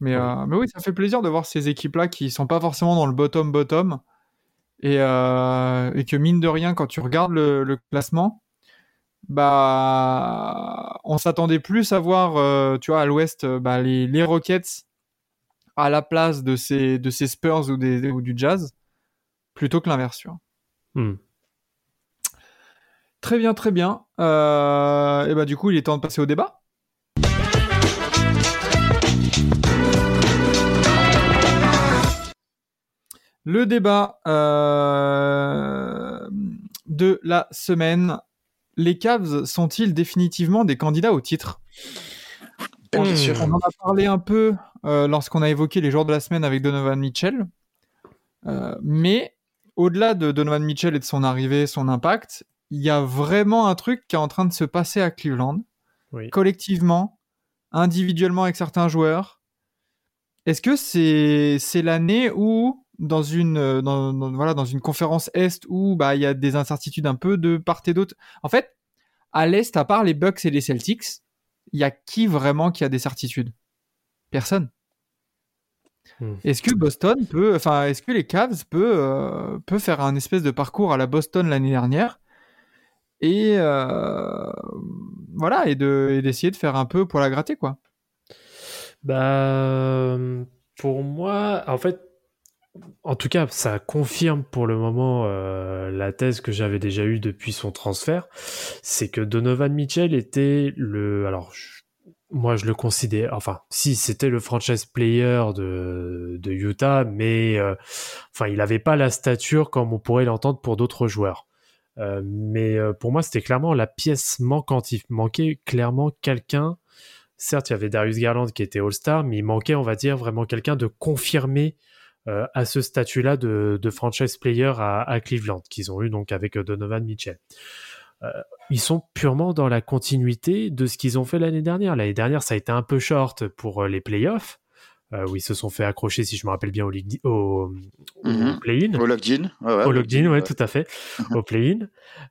Mais,
Ouais.
euh, mais oui, ça fait plaisir de voir ces équipes-là qui sont pas forcément dans le bottom-bottom. Et, euh, et que mine de rien, quand tu regardes le, le classement, bah, on s'attendait plus à voir, euh, tu vois, à l'ouest, bah, les, les Rockets à la place de ces, de ces Spurs ou, des, ou du Jazz, plutôt que vois.
Hmm.
Très bien, très bien. Euh, et bah du coup, il est temps de passer au débat. Le débat euh, de la semaine. Les Cavs sont-ils définitivement des candidats au titre?
Bien sûr.
On en a parlé un peu euh, lorsqu'on a évoqué les joueurs de la semaine avec Donovan Mitchell. Euh, mais au-delà de Donovan Mitchell et de son arrivée, son impact, il y a vraiment un truc qui est en train de se passer à Cleveland,
Oui.
collectivement, individuellement avec certains joueurs. Est-ce que c'est l'année où dans une euh, dans, dans- voilà dans une conférence est où bah il y a des incertitudes un peu de part et d'autre? En fait, à l'est, à part les Bucks et les Celtics, il y a qui vraiment qui a des certitudes? Personne.
Hmm.
Est-ce que Boston peut, enfin, est-ce que les Cavs peut, euh, peut faire un espèce de parcours à la Boston l'année dernière et euh, voilà et de et d'essayer de faire un peu pour la gratter quoi?
Bah, pour moi, en fait, en tout cas, ça confirme pour le moment euh, la thèse que j'avais déjà eue depuis son transfert, c'est que Donovan Mitchell était le, alors je- moi je le considère, enfin si c'était le franchise player de, de Utah, mais euh, enfin il n'avait pas la stature comme on pourrait l'entendre pour d'autres joueurs. Euh, mais euh, pour moi c'était clairement la pièce manquante. Il manquait clairement quelqu'un certes, il y avait Darius Garland qui était All-Star, mais il manquait, on va dire, vraiment quelqu'un de confirmé à ce statut-là de, de franchise player à, à Cleveland, qu'ils ont eu donc avec Donovan Mitchell. Euh, ils sont purement dans la continuité de ce qu'ils ont fait l'année dernière. L'année dernière, ça a été un peu short pour euh, les playoffs, euh, où ils se sont fait accrocher, si je me rappelle bien, au, League- au, au
Mhm.
play-in.
Au locked-in. Ouais, ouais,
Au locked-in, ouais,
ouais.
tout à fait, au play-in.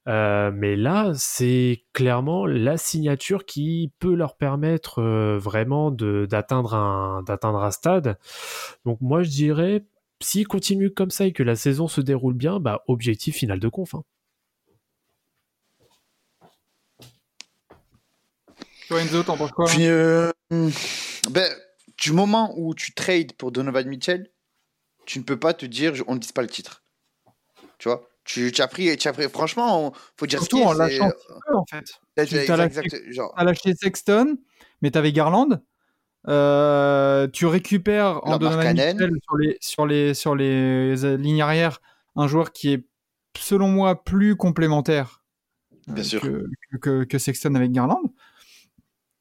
Euh, mais là, c'est clairement la signature qui peut leur permettre euh, vraiment d'atteindre un, un stade. Donc moi, je dirais, s'ils continuent comme ça et que la saison se déroule bien, bah, objectif final de conf. hein.
Toi Enzo, t'en penses quoi
Puis, euh, ben, du moment où tu trades pour Donovan Mitchell, tu ne peux pas te dire on ne dise pas le titre. Tu vois? Tu, tu as pris, tu as pris, franchement, on- faut dire
Surtout
ce
en lâchant peu, en fait. tu-
exact-
lâché-
genre,
Sexton, mais t'avais Garland. Euh, tu récupères en Donovan. Mitchell sur les, sur, les, sur les euh, lignes arrière un joueur qui est, selon moi, plus complémentaire euh,
Bien sûr.
que, que, que Sexton avec Garland.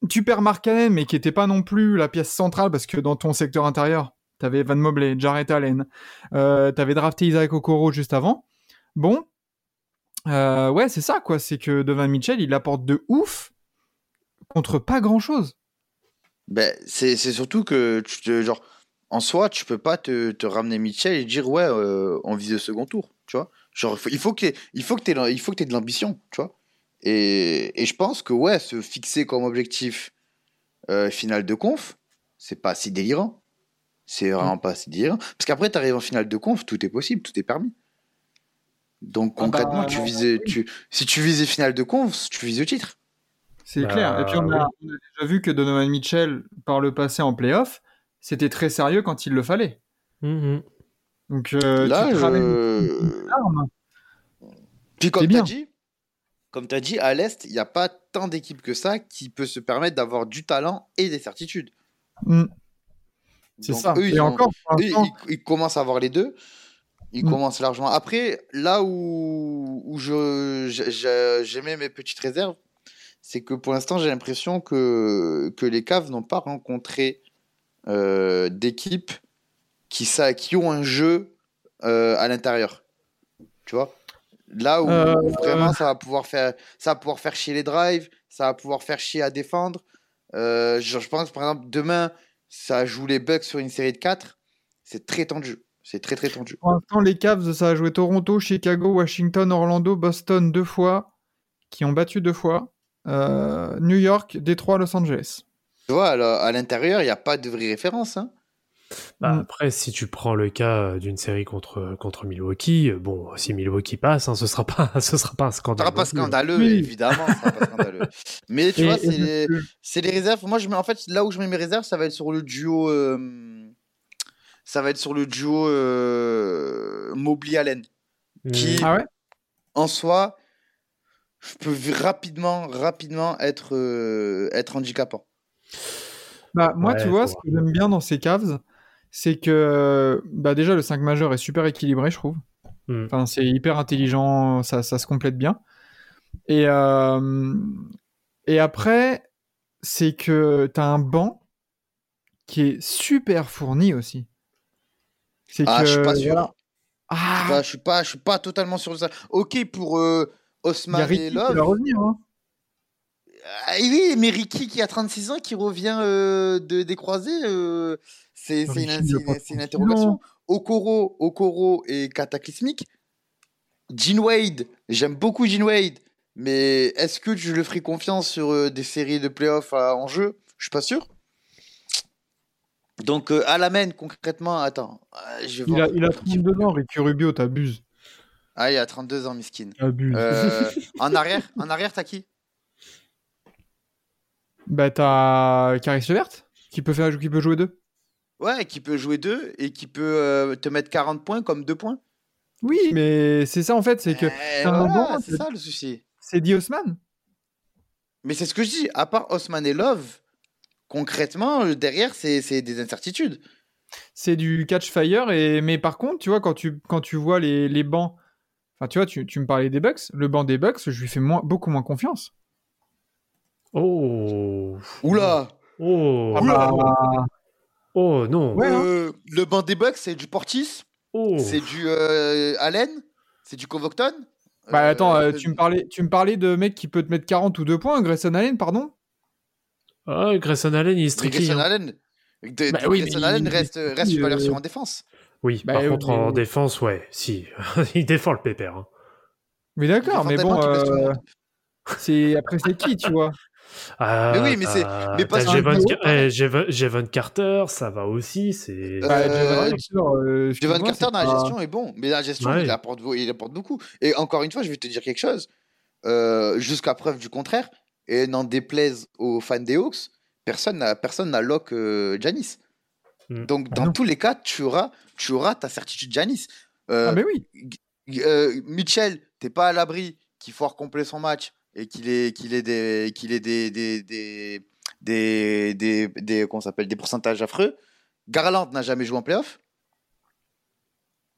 Tu perds Markkanen, mais qui n'était pas non plus la pièce centrale, parce que dans ton secteur intérieur, t'avais Van Mobley, Jarrett Allen, euh, t'avais drafté Isaac Okoro juste avant. Bon, euh, ouais, c'est ça, quoi. C'est que Donovan Mitchell, il apporte de ouf contre pas grand-chose.
Ben, c'est surtout que, tu te, genre, en soi, tu peux pas te, ramener Mitchell et dire, ouais, euh, on vise le second tour, tu vois. Genre, il faut, que que t'aies de l'ambition, tu vois. Et, et je pense que, ouais, se fixer comme objectif euh, final de conf, c'est pas si délirant. C'est vraiment pas si délirant. Parce qu'après, tu arrives en finale de conf, tout est possible, tout est permis. Donc,
Ah bah,
concrètement, tu visais, tu, si tu visais finale de conf, tu vises le titre.
C'est
Bah,
clair. Et puis on a,
oui.
on a déjà vu que Donovan Mitchell, par le passé en playoff, c'était très sérieux quand il le fallait.
Mhm.
Donc euh,
Là,
tu ramènes
euh,
une arme.
Puis comme
C'est
tu
bien.
as dit, comme tu dit, à l'Est, il n'y a pas tant d'équipes que ça qui peut se permettre d'avoir du talent et des certitudes.
Mm, C'est ça.
Eux, ils, ont-
encore,
eux, ils- ils commencent à avoir les deux. Ils
Mm.
commencent largement. Après, là où, où je, j'aimais mes petites réserves, c'est que pour l'instant, j'ai l'impression que, que les Cavs n'ont pas rencontré euh, d'équipes qui, ça, qui ont un jeu euh, à l'intérieur. Tu vois? Là où
Euh,
vraiment ça va pouvoir faire ça va pouvoir faire chier les drives, ça va pouvoir faire chier à défendre. Euh, je pense par exemple demain ça joue les Bucks sur une série de 4, c'est très tendu. C'est très très tendu.
Pour l'instant, les Cavs, ça a joué Toronto, Chicago, Washington, Orlando, Boston deux fois, qui ont battu deux fois. Euh, New York, Détroit, Los Angeles.
Tu vois, à l'intérieur, il n'y a pas de vraie référence. Hein.
Bah,
Mm.
Après, si tu prends le cas d'une série contre, contre Milwaukee, euh, bon, si Milwaukee passe, hein, ce sera pas, ce sera pas un scandale.
sera pas scandaleux,
Oui.
évidemment. Ça sera pas scandaleux. Mais tu
Et-
vois, c'est les,
le-
les réserves. Moi, je mets, en fait, là où je mets mes réserves, ça va être sur le duo. euh, ça va être sur le duo euh, Mobley-Allen.
Mm.
Qui-
Ah ouais?
En soi, je peux v- rapidement, rapidement être, euh, être handicapant.
Bah, moi,
Ouais,
tu vois, ce que j'aime bien dans ces Cavs, c'est que bah, déjà, le 5 majeur est super équilibré, je trouve.
Mm.
Enfin, c'est hyper intelligent, ça, ça se complète bien. Et, euh, et après, c'est que tu as un banc qui est super fourni aussi. C'est
Ah,
que,
je suis pas sûr.
voilà.
Je suis
Ah,
pas- je suis pas, je suis pas totalement sûr de ça. Ok pour euh,
y a
et
qui
Love.
va revenir. hein.
Ah oui, mais Ricky qui a 36 ans, qui revient euh, de, des croisés, euh, c'est une,
Ricky, il a
c'est
pas
une- c'est une
36
interrogation. Okoro, Okoro est cataclysmique. Gene Wade, j'aime beaucoup Gene Wade, mais est-ce que je le ferai confiance sur euh, des séries de playoffs en jeu? Je suis pas sûr. Donc, euh, à la main, concrètement, attends. euh, je vais
Il a, il a
un petit
32
peu.
ans, Ricky Rubio, t'abuses.
Ah, il a 32 ans, miskin.
T'abuses.
Euh, en arrière, en arrière, t'as qui?
Bah, t'as Caris Levert, qui peut, faire, qui peut jouer deux.
Ouais, qui peut jouer deux et qui peut euh, te mettre 40 points comme deux points.
Oui, mais c'est ça en fait, c'est que un
voilà, c'est ça le souci.
c'est dit Haussmann.
Mais c'est ce que je dis, à part Osman et Love, concrètement, euh, derrière, c'est c'est des incertitudes.
C'est du catch fire, et... mais par contre, tu vois, quand tu, quand tu vois les, les bancs, enfin, tu vois, tu, tu me parlais des Bucks, le banc des Bucks, je lui fais moins, beaucoup moins confiance.
Oh.
Oula
Oh.
Ah
Oula.
bah,
Oh non.
Ouais, hein.
Euh, Le banc des Bucks, c'est du Portis,
Oh.
c'est du euh, Allen, c'est du Covington?
bah,
Euh,
attends, euh, tu, me parlais, tu me parlais de mec qui peut te mettre 40 ou 2 points, Grayson Allen, pardon?
Ah, Grayson Allen, il est strict.
Grayson
hein.
Allen, de-
Bah oui,
Grayson
mais
Allen
il-
reste, reste
il-
une valeur
euh,
sûre en défense.
Oui,
Bah,
par contre, en défense, ouais, si. il défend le pépère. hein.
Mais d'accord, mais bon, euh, c'est après c'est qui, tu vois?
Ah,
Mais oui, mais c'est-
t'as-
mais pas
eh, Carter, ça va aussi. C'est.
Euh,
Bah, Javon
Euh,
Carter, euh,
dans la gestion est bon, mais la gestion,
Ouais.
il, apporte, il apporte beaucoup. Et encore une fois, je vais te dire quelque chose. Euh, Jusqu'à preuve du contraire, et n'en déplaise aux fans des Hawks, personne n'a personne n'a lock euh, Giannis.
Mm.
Donc,
Ah
dans tous les cas, tu auras, tu auras ta certitude. Euh,
Ah, mais oui.
euh, Mitchell, t'es pas à l'abri qu'il foire complet son match et qu'il ait, qu'il ait des, qu'il ait des, des, des, des, des, des- s'appelle, des pourcentages affreux. Garland n'a jamais joué en playoff.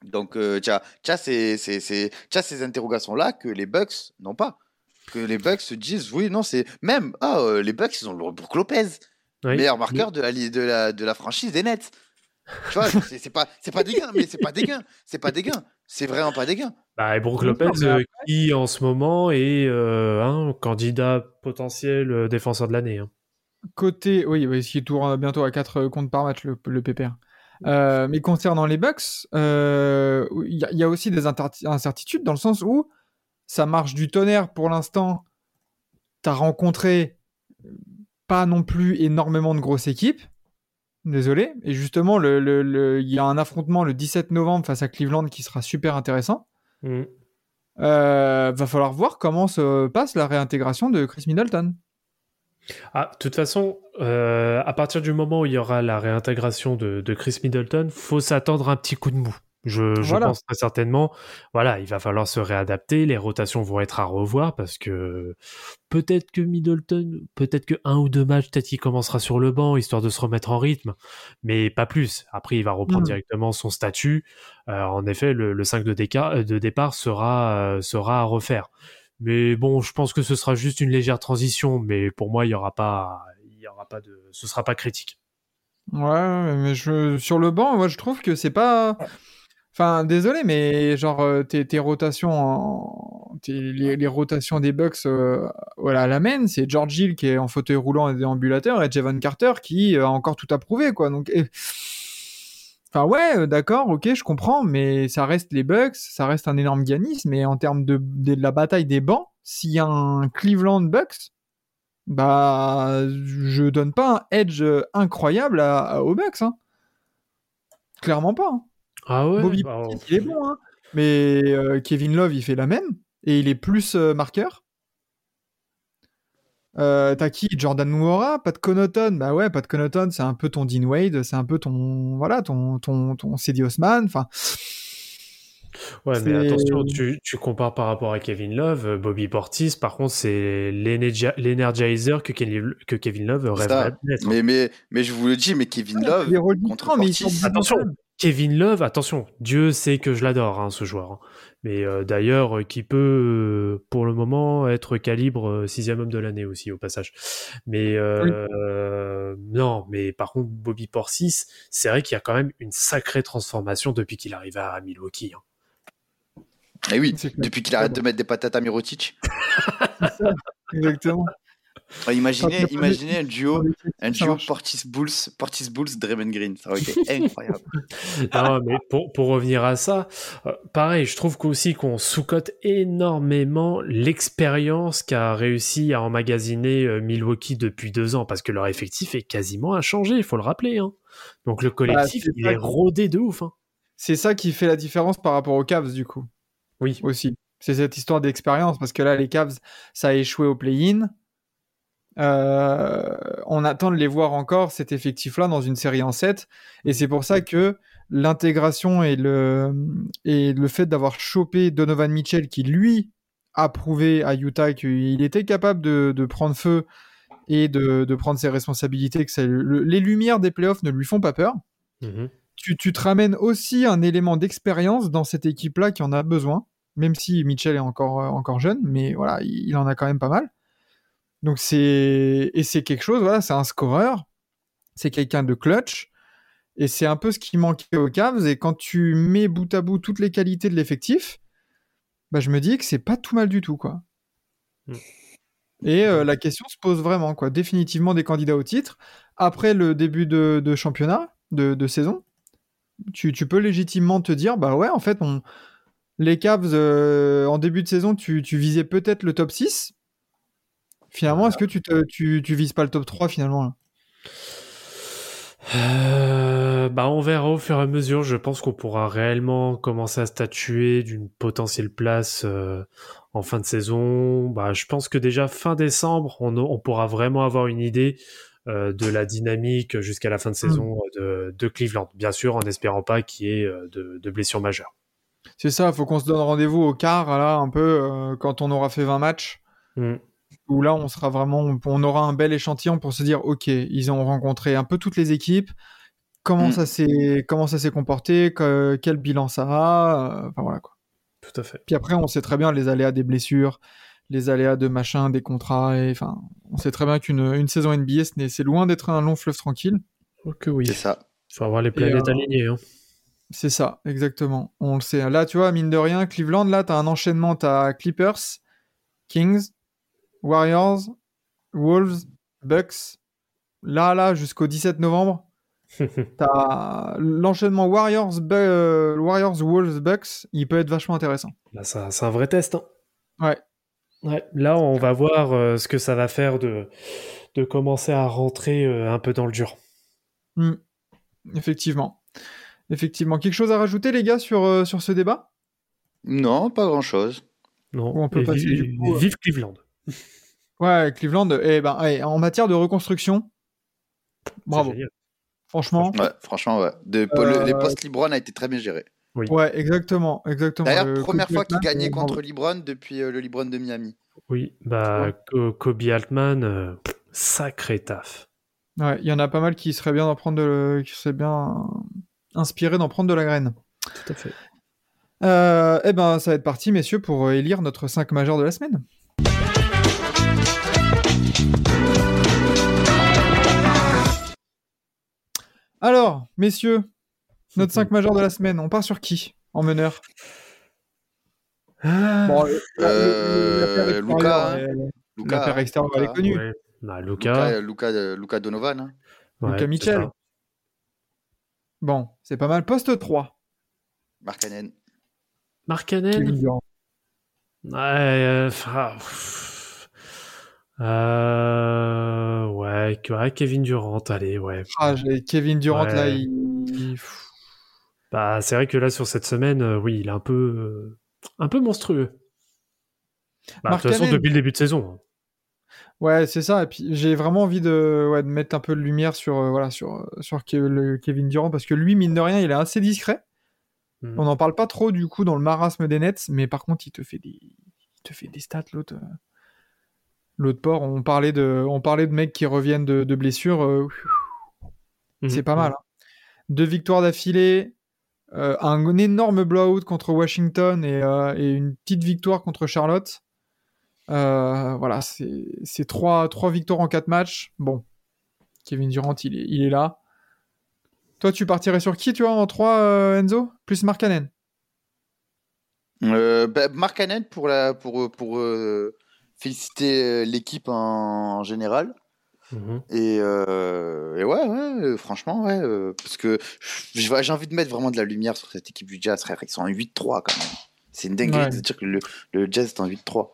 Donc, euh, tu as, ces, interrogations-là que les Bucks n'ont pas. Que les Bucks se disent, oui, non, c'est. Même, ah, euh, les Bucks, ils ont le Brook Lopez,
Oui.
meilleur marqueur de la, de, la, de la franchise des Nets. Tu vois, c'est pas, c'est pas des gains, mais c'est pas des gains. C'est pas des gains. C'est vraiment pas des gains.
Bah, et Brook
Non,
Lopez, euh,
après-
qui en ce moment est euh, un candidat potentiel euh, défenseur de l'année. hein.
Côté, oui, oui, qui tourne bientôt à 4 comptes par match, le, le PPR. Euh, mais concernant les Bucks, euh, il y, a- il y a aussi des incertitudes dans le sens où ça marche du tonnerre pour l'instant. Tu as rencontré pas non plus énormément de grosses équipes. Désolé. Et justement, le- le- le- il y a un affrontement le 17 novembre face à Cleveland qui sera super intéressant.
Mm.
Euh, va falloir voir comment se passe la réintégration de Chris Middleton.
Ah, de toute façon, euh, à partir du moment où il y aura la réintégration de, de Chris Middleton, faut s'attendre à un petit coup de mou. Je, je
Voilà.
pense très certainement. Voilà, il va falloir se réadapter. Les rotations vont être à revoir parce que peut-être que Middleton, peut-être que un ou deux matchs, peut-être qu'il commencera sur le banc histoire de se remettre en rythme, mais pas plus. Après, il va reprendre
Mhm.
directement son statut. Euh, en effet, le, le 5 de, déca- de départ sera, euh, sera à refaire. Mais bon, je pense que ce sera juste une légère transition, mais pour moi, il y aura pas, il y aura pas de, ce sera pas critique.
Ouais, mais je, sur le banc, moi je trouve que c'est pas. Enfin, désolé, mais genre euh, tes, tes rotations, en... tes- les, les rotations des Bucks euh, voilà, à la main, c'est George Hill qui est en fauteuil roulant et déambulateur et Javon Carter qui a encore tout à prouver, quoi. Donc, et- Enfin ouais, euh, d'accord, ok, je comprends, mais ça reste les Bucks, ça reste un énorme ganisme. Et en termes de, de la bataille des bancs, s'il y a un Cleveland Bucks, bah je donne pas un edge incroyable à, à- aux Bucks. Hein. Clairement pas. hein.
Ah ouais?
Bobby
bah,
Portis, il est bon, hein. mais euh, Kevin Love, il fait la même, et il est plus euh, marqueur. Euh, T'as qui? Jordan Moora Pat Connaughton Bah ouais, Pat Connaughton, c'est un peu ton Dean Wade, c'est un peu ton voilà ton ton ton Cedi Osman. Enfin,
Ouais, mais attention, tu, tu compares par rapport à Kevin Love, Bobby Portis, par contre, c'est l'energi- l'energizer que, Kevin- que Kevin Love
ça.
d'être. hein.
Mais, mais, mais je vous le dis, mais Kevin Love, contre Portis.
Attention. Kevin Love, attention, Dieu sait que je l'adore, hein, ce joueur. hein. Mais euh, d'ailleurs, euh, qui peut, euh, pour le moment, être calibre euh, sixième homme de l'année aussi, au passage. Mais euh, non, mais par contre, Bobby Portis, c'est vrai qu'il y a quand même une sacrée transformation depuis qu'il arrive à Milwaukee. hein.
Et oui,
C'est clair.
depuis qu'il arrête de mettre des patates à Mirotic.
Exactement.
Ah, imaginez, imaginez un duo, un duo. Portis Bulls, Portis Bulls, Draymond Green. Ça aurait été incroyable.
Non, mais pour, pour revenir à ça, euh, pareil, je trouve qu'aussi qu'on sous-cote énormément l'expérience qu'a réussi à emmagasiner euh, Milwaukee depuis deux ans, parce que leur effectif est quasiment inchangé, il faut le rappeler. hein. Donc le collectif,
c'est
il est rodé de ouf. hein.
C'est ça qui fait la différence par rapport aux Cavs du coup
Oui,
aussi. C'est cette histoire d'expérience parce que là les Cavs ça a échoué au play-in. Euh, on attend de les voir encore cet effectif-là dans une série en 7 et c'est pour ça que l'intégration et le et le fait d'avoir chopé Donovan Mitchell qui lui a prouvé à Utah qu'il était capable de, de prendre feu et de, de prendre ses responsabilités, que ça- le- les lumières des playoffs ne lui font pas peur.
Mhm.
tu, tu te ramènes aussi un élément d'expérience dans cette équipe-là qui en a besoin, même si Mitchell est encore, euh, encore jeune, mais voilà, il, il en a quand même pas mal. Donc c'est et c'est quelque chose, voilà, c'est un scoreur, c'est quelqu'un de clutch, et c'est un peu ce qui manquait aux Cavs. Et quand tu mets bout à bout toutes les qualités de l'effectif, bah je me dis que c'est pas tout mal du tout, quoi.
Mm.
Et euh, la question se pose vraiment, quoi. Définitivement des candidats au titre. Après le début de, de championnat, de, de saison, tu, tu peux légitimement te dire, bah ouais, en fait, on, les Cavs, euh, en début de saison, tu, tu visais peut-être le top 6. Finalement, est-ce que tu, te, tu, tu vises pas le top 3 finalement là?
Euh, bah on verra au fur et à mesure. Je pense qu'on pourra réellement commencer à statuer d'une potentielle place euh, en fin de saison. Bah, je pense que déjà fin décembre, on, on pourra vraiment avoir une idée euh, de la dynamique jusqu'à la fin de saison euh, de, de Cleveland. Bien sûr, en espérant pas qu'il y ait de, de blessures majeures.
C'est ça, faut qu'on se donne rendez-vous au quart, là, un peu, quand on aura fait 20 matchs,
Mm.
Où là, on sera vraiment, on aura un bel échantillon pour se dire, ok, ils ont rencontré un peu toutes les équipes, comment
Mm.
ça s'est, comment ça s'est comporté, que- quel bilan ça a, euh, enfin voilà quoi.
Tout à fait.
Puis après, on sait très bien les aléas des blessures, les aléas de machin, des contrats, et enfin, on sait très bien qu'une une saison NBA, ce n'est- c'est loin d'être un long fleuve tranquille.
Ok, oui.
C'est ça.
Faut avoir les planètes
euh,
alignées. hein.
C'est ça, exactement. On le sait. Là, tu vois, mine de rien, Cleveland, là, t'as un enchaînement. T'as Clippers, Kings, Warriors, Wolves, Bucks. Là, là, jusqu'au 17 novembre, t'as l'enchaînement Warriors, euh, Warriors, Wolves, Bucks. Il peut être vachement intéressant.
Là, ça- c'est un vrai test. hein.
Ouais.
Ouais, là, on va voir euh, ce que ça va faire de, de commencer à rentrer euh, un peu dans le dur.
Hmm. Effectivement. Effectivement. Quelque chose à rajouter, les gars, sur, euh, sur ce débat?
Non, pas grand chose.
Non,
on peut
et
passer, du coup,
vive Cleveland.
Ouais, Cleveland, eh ben, ouais, en matière de reconstruction, bravo. Franchement,
Ouais, franchement, ouais. De,
Euh,
le- les postes Libron a été très bien géré.
ouais, exactement. exactement.
D'ailleurs,
Le
première fois qu'il gagnait
euh, bravo.
contre Libron depuis euh, le Libron de Miami.
Oui, bah,
Ouais.
Kobe Altman, euh, sacré taf.
Ouais, il y en a pas mal qui seraient bien d'en prendre de, qui seraient bien inspirés d'en prendre de la graine.
Tout à fait.
Euh, eh ben, ça va être parti, messieurs, pour euh, élire notre 5 majeur de la semaine. Alors, messieurs, notre 5 majeur de la semaine, on part sur qui en meneur? Bon, euh,
Euh,
extérieure,
Luka, hein.
elle est connue.
Ouais. Bah,
Luka,
Luca,
euh, Donovan. hein.
ouais,
Mitchell.
ça.
Bon, c'est pas mal. Poste 3.
Markkanen.
Markkanen
Kevin Durant.
Ouais, euh, ah. Euh, ouais, Kevin Durant, allez, ouais.
Ah, Kevin Durant,
Ouais.
là, il... il-
Bah, c'est vrai que là, sur cette semaine, euh, oui, il est un peu, euh, un peu monstrueux. Bah, de toute façon, depuis le début de saison. hein.
Ouais, c'est ça. Et puis j'ai vraiment envie de, ouais, de mettre un peu de lumière sur, euh, voilà, sur, sur Ke- le Kevin Durant parce que lui, mine de rien, il est assez discret.
Mm.
On n'en parle pas trop du coup dans le marasme des Nets, mais par contre, il te fait des, il te fait des stats l'autre. L'autre port, on parlait de, on parlait de mecs qui reviennent de, de blessures. euh,
Mhm.
c'est pas mal. hein. Deux victoires d'affilée, euh, un énorme blowout contre Washington et, euh, et une petite victoire contre Charlotte. Euh, voilà, c'est c'est trois, trois victoires en quatre matchs. Bon, Kevin Durant, il est, il est là. Toi, tu partirais sur qui, tu vois, en 3, Enzo? Plus Markkanen.
Euh, bah, Markkanen pour, la, pour, pour euh, féliciter euh, l'équipe en, en général.
Mhm.
Et, euh, et ouais, ouais, franchement, ouais. euh, parce que j'ai envie de mettre vraiment de la lumière sur cette équipe du Jazz, frère. Ils sont en 8-3 quand même. C'est une dinguerie
Ouais.
de dire que le, le Jazz est en 8-3.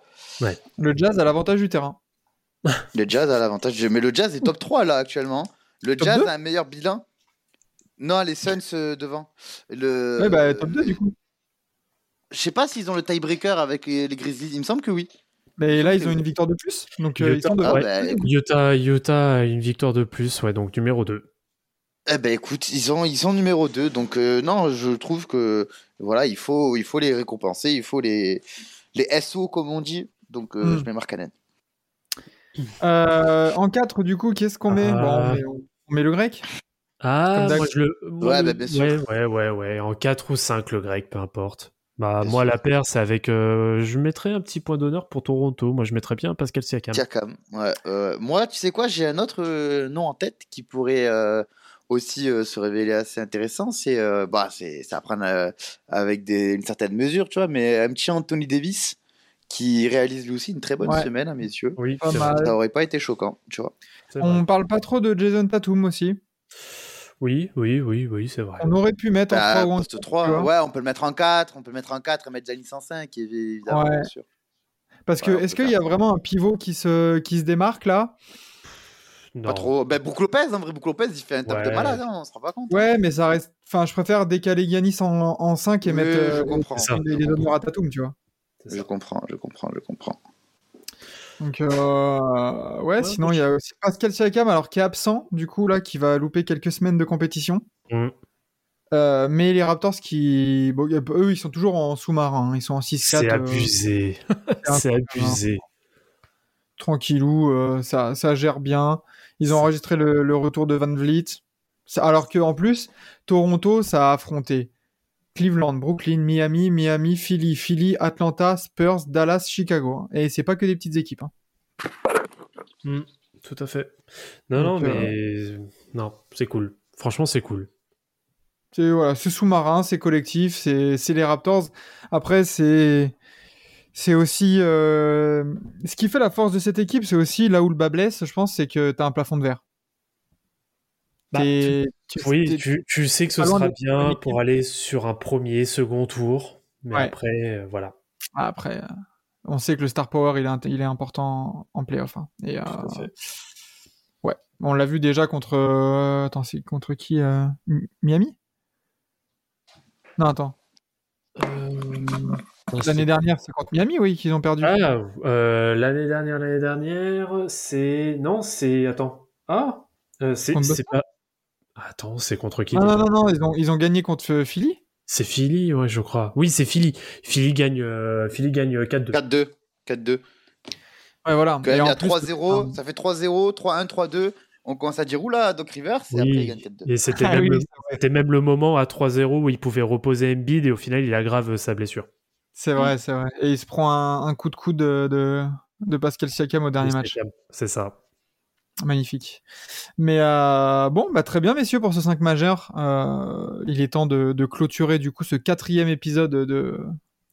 Le Jazz a l'avantage du terrain.
Le Jazz a l'avantage. Mais le Jazz est top 3 là actuellement. Le
Top
Jazz
2?
a un meilleur bilan. Non, les Suns euh, devant. Le...
ouais, bah, top 2 du coup.
Je sais pas s'ils ont le tiebreaker avec les, les Grizzlies. Il me semble que oui.
Mais là, ils ont une victoire de plus. Donc, euh, ils
Utah,
sont devant.
Ah,
ouais.
bah,
Utah, Utah a une victoire de plus, ouais, donc numéro 2.
eh ben, écoute, ils, ont, ils sont numéro 2. Donc, euh, non, je trouve que voilà, il faut, il faut les récompenser. Il faut les, les SO, comme on dit. Donc, euh,
Hmm.
je mets Markkanen.
Euh, en 4, du coup, qu'est-ce qu'on met? Bon, on met, on met le grec.
Ah, moi je le.
Ouais, bah, bien sûr.
Ouais, ouais, ouais, ouais. En 4 ou 5, le grec, peu importe. Bah,
Bien
moi,
sûr?
la paire, c'est avec. euh, je mettrais un petit point d'honneur pour Toronto. Moi, je mettrais bien Pascal Siakam.
Siakam. Ouais, euh, moi, tu sais quoi, j'ai un autre euh, nom en tête qui pourrait euh, aussi euh, se révéler assez intéressant. C'est euh, bah, c'est à prendre euh, avec des, une certaine mesure, tu vois, mais un petit Anthony Davis qui réalise lui aussi une très bonne
Ouais.
semaine à mes yeux.
Oui,
Ça aurait pas été choquant, tu vois.
On parle pas trop de Jason Tatum aussi.
Oui, oui, oui, oui, c'est vrai.
On aurait pu mettre en
Bah,
3 ou en
poste
4,
3,
tu vois.
ouais, on peut le mettre en 4, on peut le mettre en 4 et mettre Janis en 5, évidemment,
Ouais.
bien sûr.
Parce que
Ouais,
est-ce qu'il y a vraiment un pivot qui se, qui se démarque là?
Non.
Pas trop. Ben, Brook Lopez, en vrai, Brook Lopez, il fait un top de
Ouais.
malade, hein, on se rend pas compte.
Ouais, mais ça reste. Enfin, je préfère décaler Yanis en, en 5 et
Oui,
mettre
je
euh,
comprends.
Les, les honneurs à Tatum, tu vois.
Je comprends, je comprends, je comprends.
Donc, euh, ouais,
Ouais,
sinon, il y a aussi Pascal Siakam, alors qui est absent, du coup, là, qui va louper quelques semaines de compétition.
Mm.
Euh, mais les Raptors qui. Bon, eux, ils sont toujours en sous-marin. hein. Ils sont en 6-4.
C'est
euh,
abusé.
un
c'est abusé.
tranquillou. ça, ça gère bien. Ils ont enregistré le, le retour de Van Vliet. Alors que en plus, Toronto, ça a affronté Cleveland, Brooklyn, Miami, Miami, Philly, Philly, Atlanta, Spurs, Dallas, Chicago. hein. Et c'est pas que des petites équipes. hein.
Mm, tout à fait. Non,
Donc,
non,
euh,
mais. Non, c'est cool. Franchement, c'est cool.
C'est voilà, c'est sous-marin, c'est collectif, c'est c'est les Raptors. Après, c'est c'est aussi euh, ce qui fait la force de cette équipe, c'est aussi là où le bas blesse, je pense, c'est que tu as un plafond de verre.
Bah,
tu-
Oui, tu, tu sais que ce sera bien pour aller sur un premier, second tour. Mais
Ouais.
après, euh, voilà.
Après, euh, on sait que le star power, il est, int- il est important en playoff. hein. Et, euh, ouais, on l'a vu déjà contre. attends, c'est contre qui Mi- Miami? Non, attends. L'année dernière, c'est contre Miami, oui, qu'ils ont perdu.
Ah, l'année dernière, l'année dernière, c'est. Non, c'est. Attends. Ah C'est
Contre
c'est pas. Attends, c'est contre qui
non, non, non, non, ils ont, ils ont gagné contre euh, Philly.
C'est Philly, ouais, je crois. Oui, c'est Philly. Philly gagne, euh, Philly gagne 4-2.
4-2. 4-2.
Ouais, voilà.
Quand même,
Et
il y
en
a
plus,
3-0,
euh,
ça fait 3-0, 3-1, 3-2. On commence à dire oula, Doc Rivers, et après il gagne 4-2.
Et c'était
Ah
même,
oui,
c'était même le moment à 3-0 où il pouvait reposer Embiid et au final, il aggrave sa blessure.
C'est vrai, c'est vrai. Et il se prend un, un coup de coude de, de, de Pascal Siakam au dernier match.
C'est ça.
Magnifique. Mais euh, bon, bah, très bien, messieurs, pour ce 5 majeur. Euh, il est temps de, de clôturer du coup ce quatrième épisode de,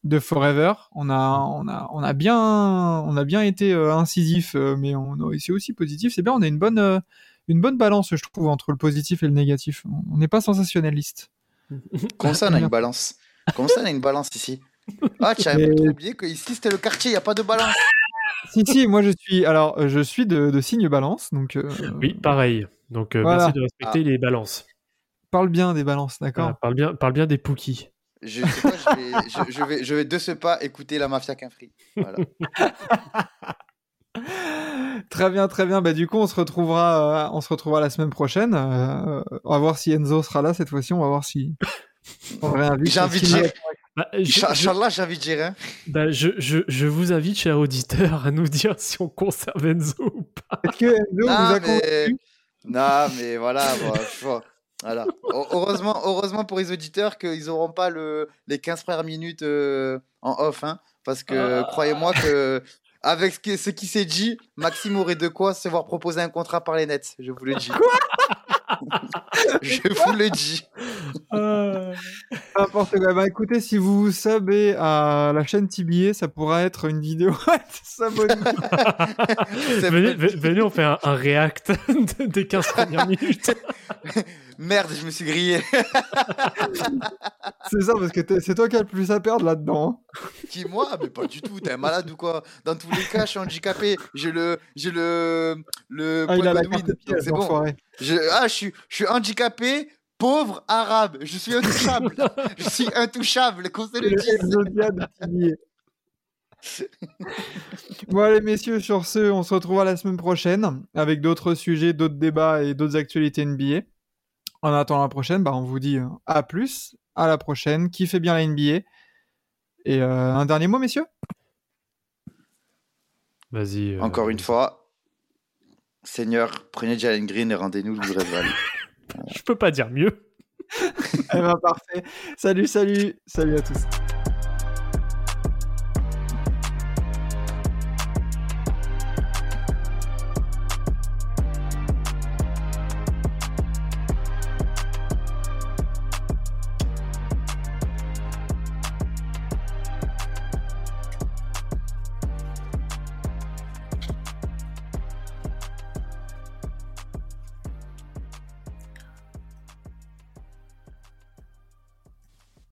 de Forever. On a, on a, on a bien, on a bien été euh, incisif, mais on a- c'est aussi positif. C'est bien, on a une bonne, une bonne balance, je trouve, entre le positif et le négatif. On n'est pas sensationnaliste.
Comment ça, on a une balance? Comment ça, on a une balance ici? Ah, tu as
Mais-
oublié que ici, c'était le quartier, il n'y a pas de balance.
Si, si, moi je suis, alors, euh, je suis de, de signe balance, donc euh,
Oui, pareil. Donc, euh,
Voilà.
merci de respecter les balances.
parle bien des balances, d'accord
Voilà, parle, bien, parle bien des Pookies.
Je sais pas, je vais, je, je vais, je vais de ce pas écouter la mafia qu'un free. Voilà.
Très bien, très bien. Bah, du coup, on se retrouvera, euh, on se retrouvera la semaine prochaine. Euh, on va voir si Enzo sera là cette fois-ci. On va voir si. on
Bah, je, je-
Inch'Allah, j'ai envie de dire. hein.
bah, je, je, je vous invite, cher auditeur, à nous dire si on conserve Enzo ou pas.
Est-ce que Enzo vous a
mais... non, mais voilà. bon. Voilà. Heu- Heureusement, heureusement pour les auditeurs qu'ils n'auront pas le, les 15 premières minutes euh, en off. Hein, parce que
Ah.
croyez-moi que avec ce, que- ce qui s'est dit, Maxime aurait de quoi se voir proposer un contrat par les nets. Je vous le dis. Je vous le dis.
Euh,
N'importe quoi. Bah, écoutez, si vous vous subez à la chaîne TBA, ça pourra être une vidéo. S'abonner.
Venez, venez, on fait un, un react de- des 15 premières minutes.
Merde, je me suis grillé.
C'est ça, parce que c'est toi qui as le plus à perdre là-dedans. hein.
Qui moi? Mais pas du tout. T'es un malade ou quoi? Dans tous les cas, je suis handicapé. J'ai le, j'ai le, le
Ah,
c'est bon. Je, ah, je suis, je suis handicapé, pauvre, arabe. Je suis intouchable. je suis intouchable. Qu'on se le dise.
Bon allez messieurs, sur ce, on se retrouvera la semaine prochaine avec d'autres sujets, d'autres débats et d'autres actualités NBA. En attendant la prochaine, bah, on vous dit euh, à plus, à la prochaine, kiffez bien la NBA. Et euh, un dernier mot messieurs?
Vas-y. euh,
Encore une fois, Seigneur, prenez Jalen Green et rendez-nous le Valley.
Je peux pas dire mieux.
Eh ben, Parfait. Salut, salut, salut à tous.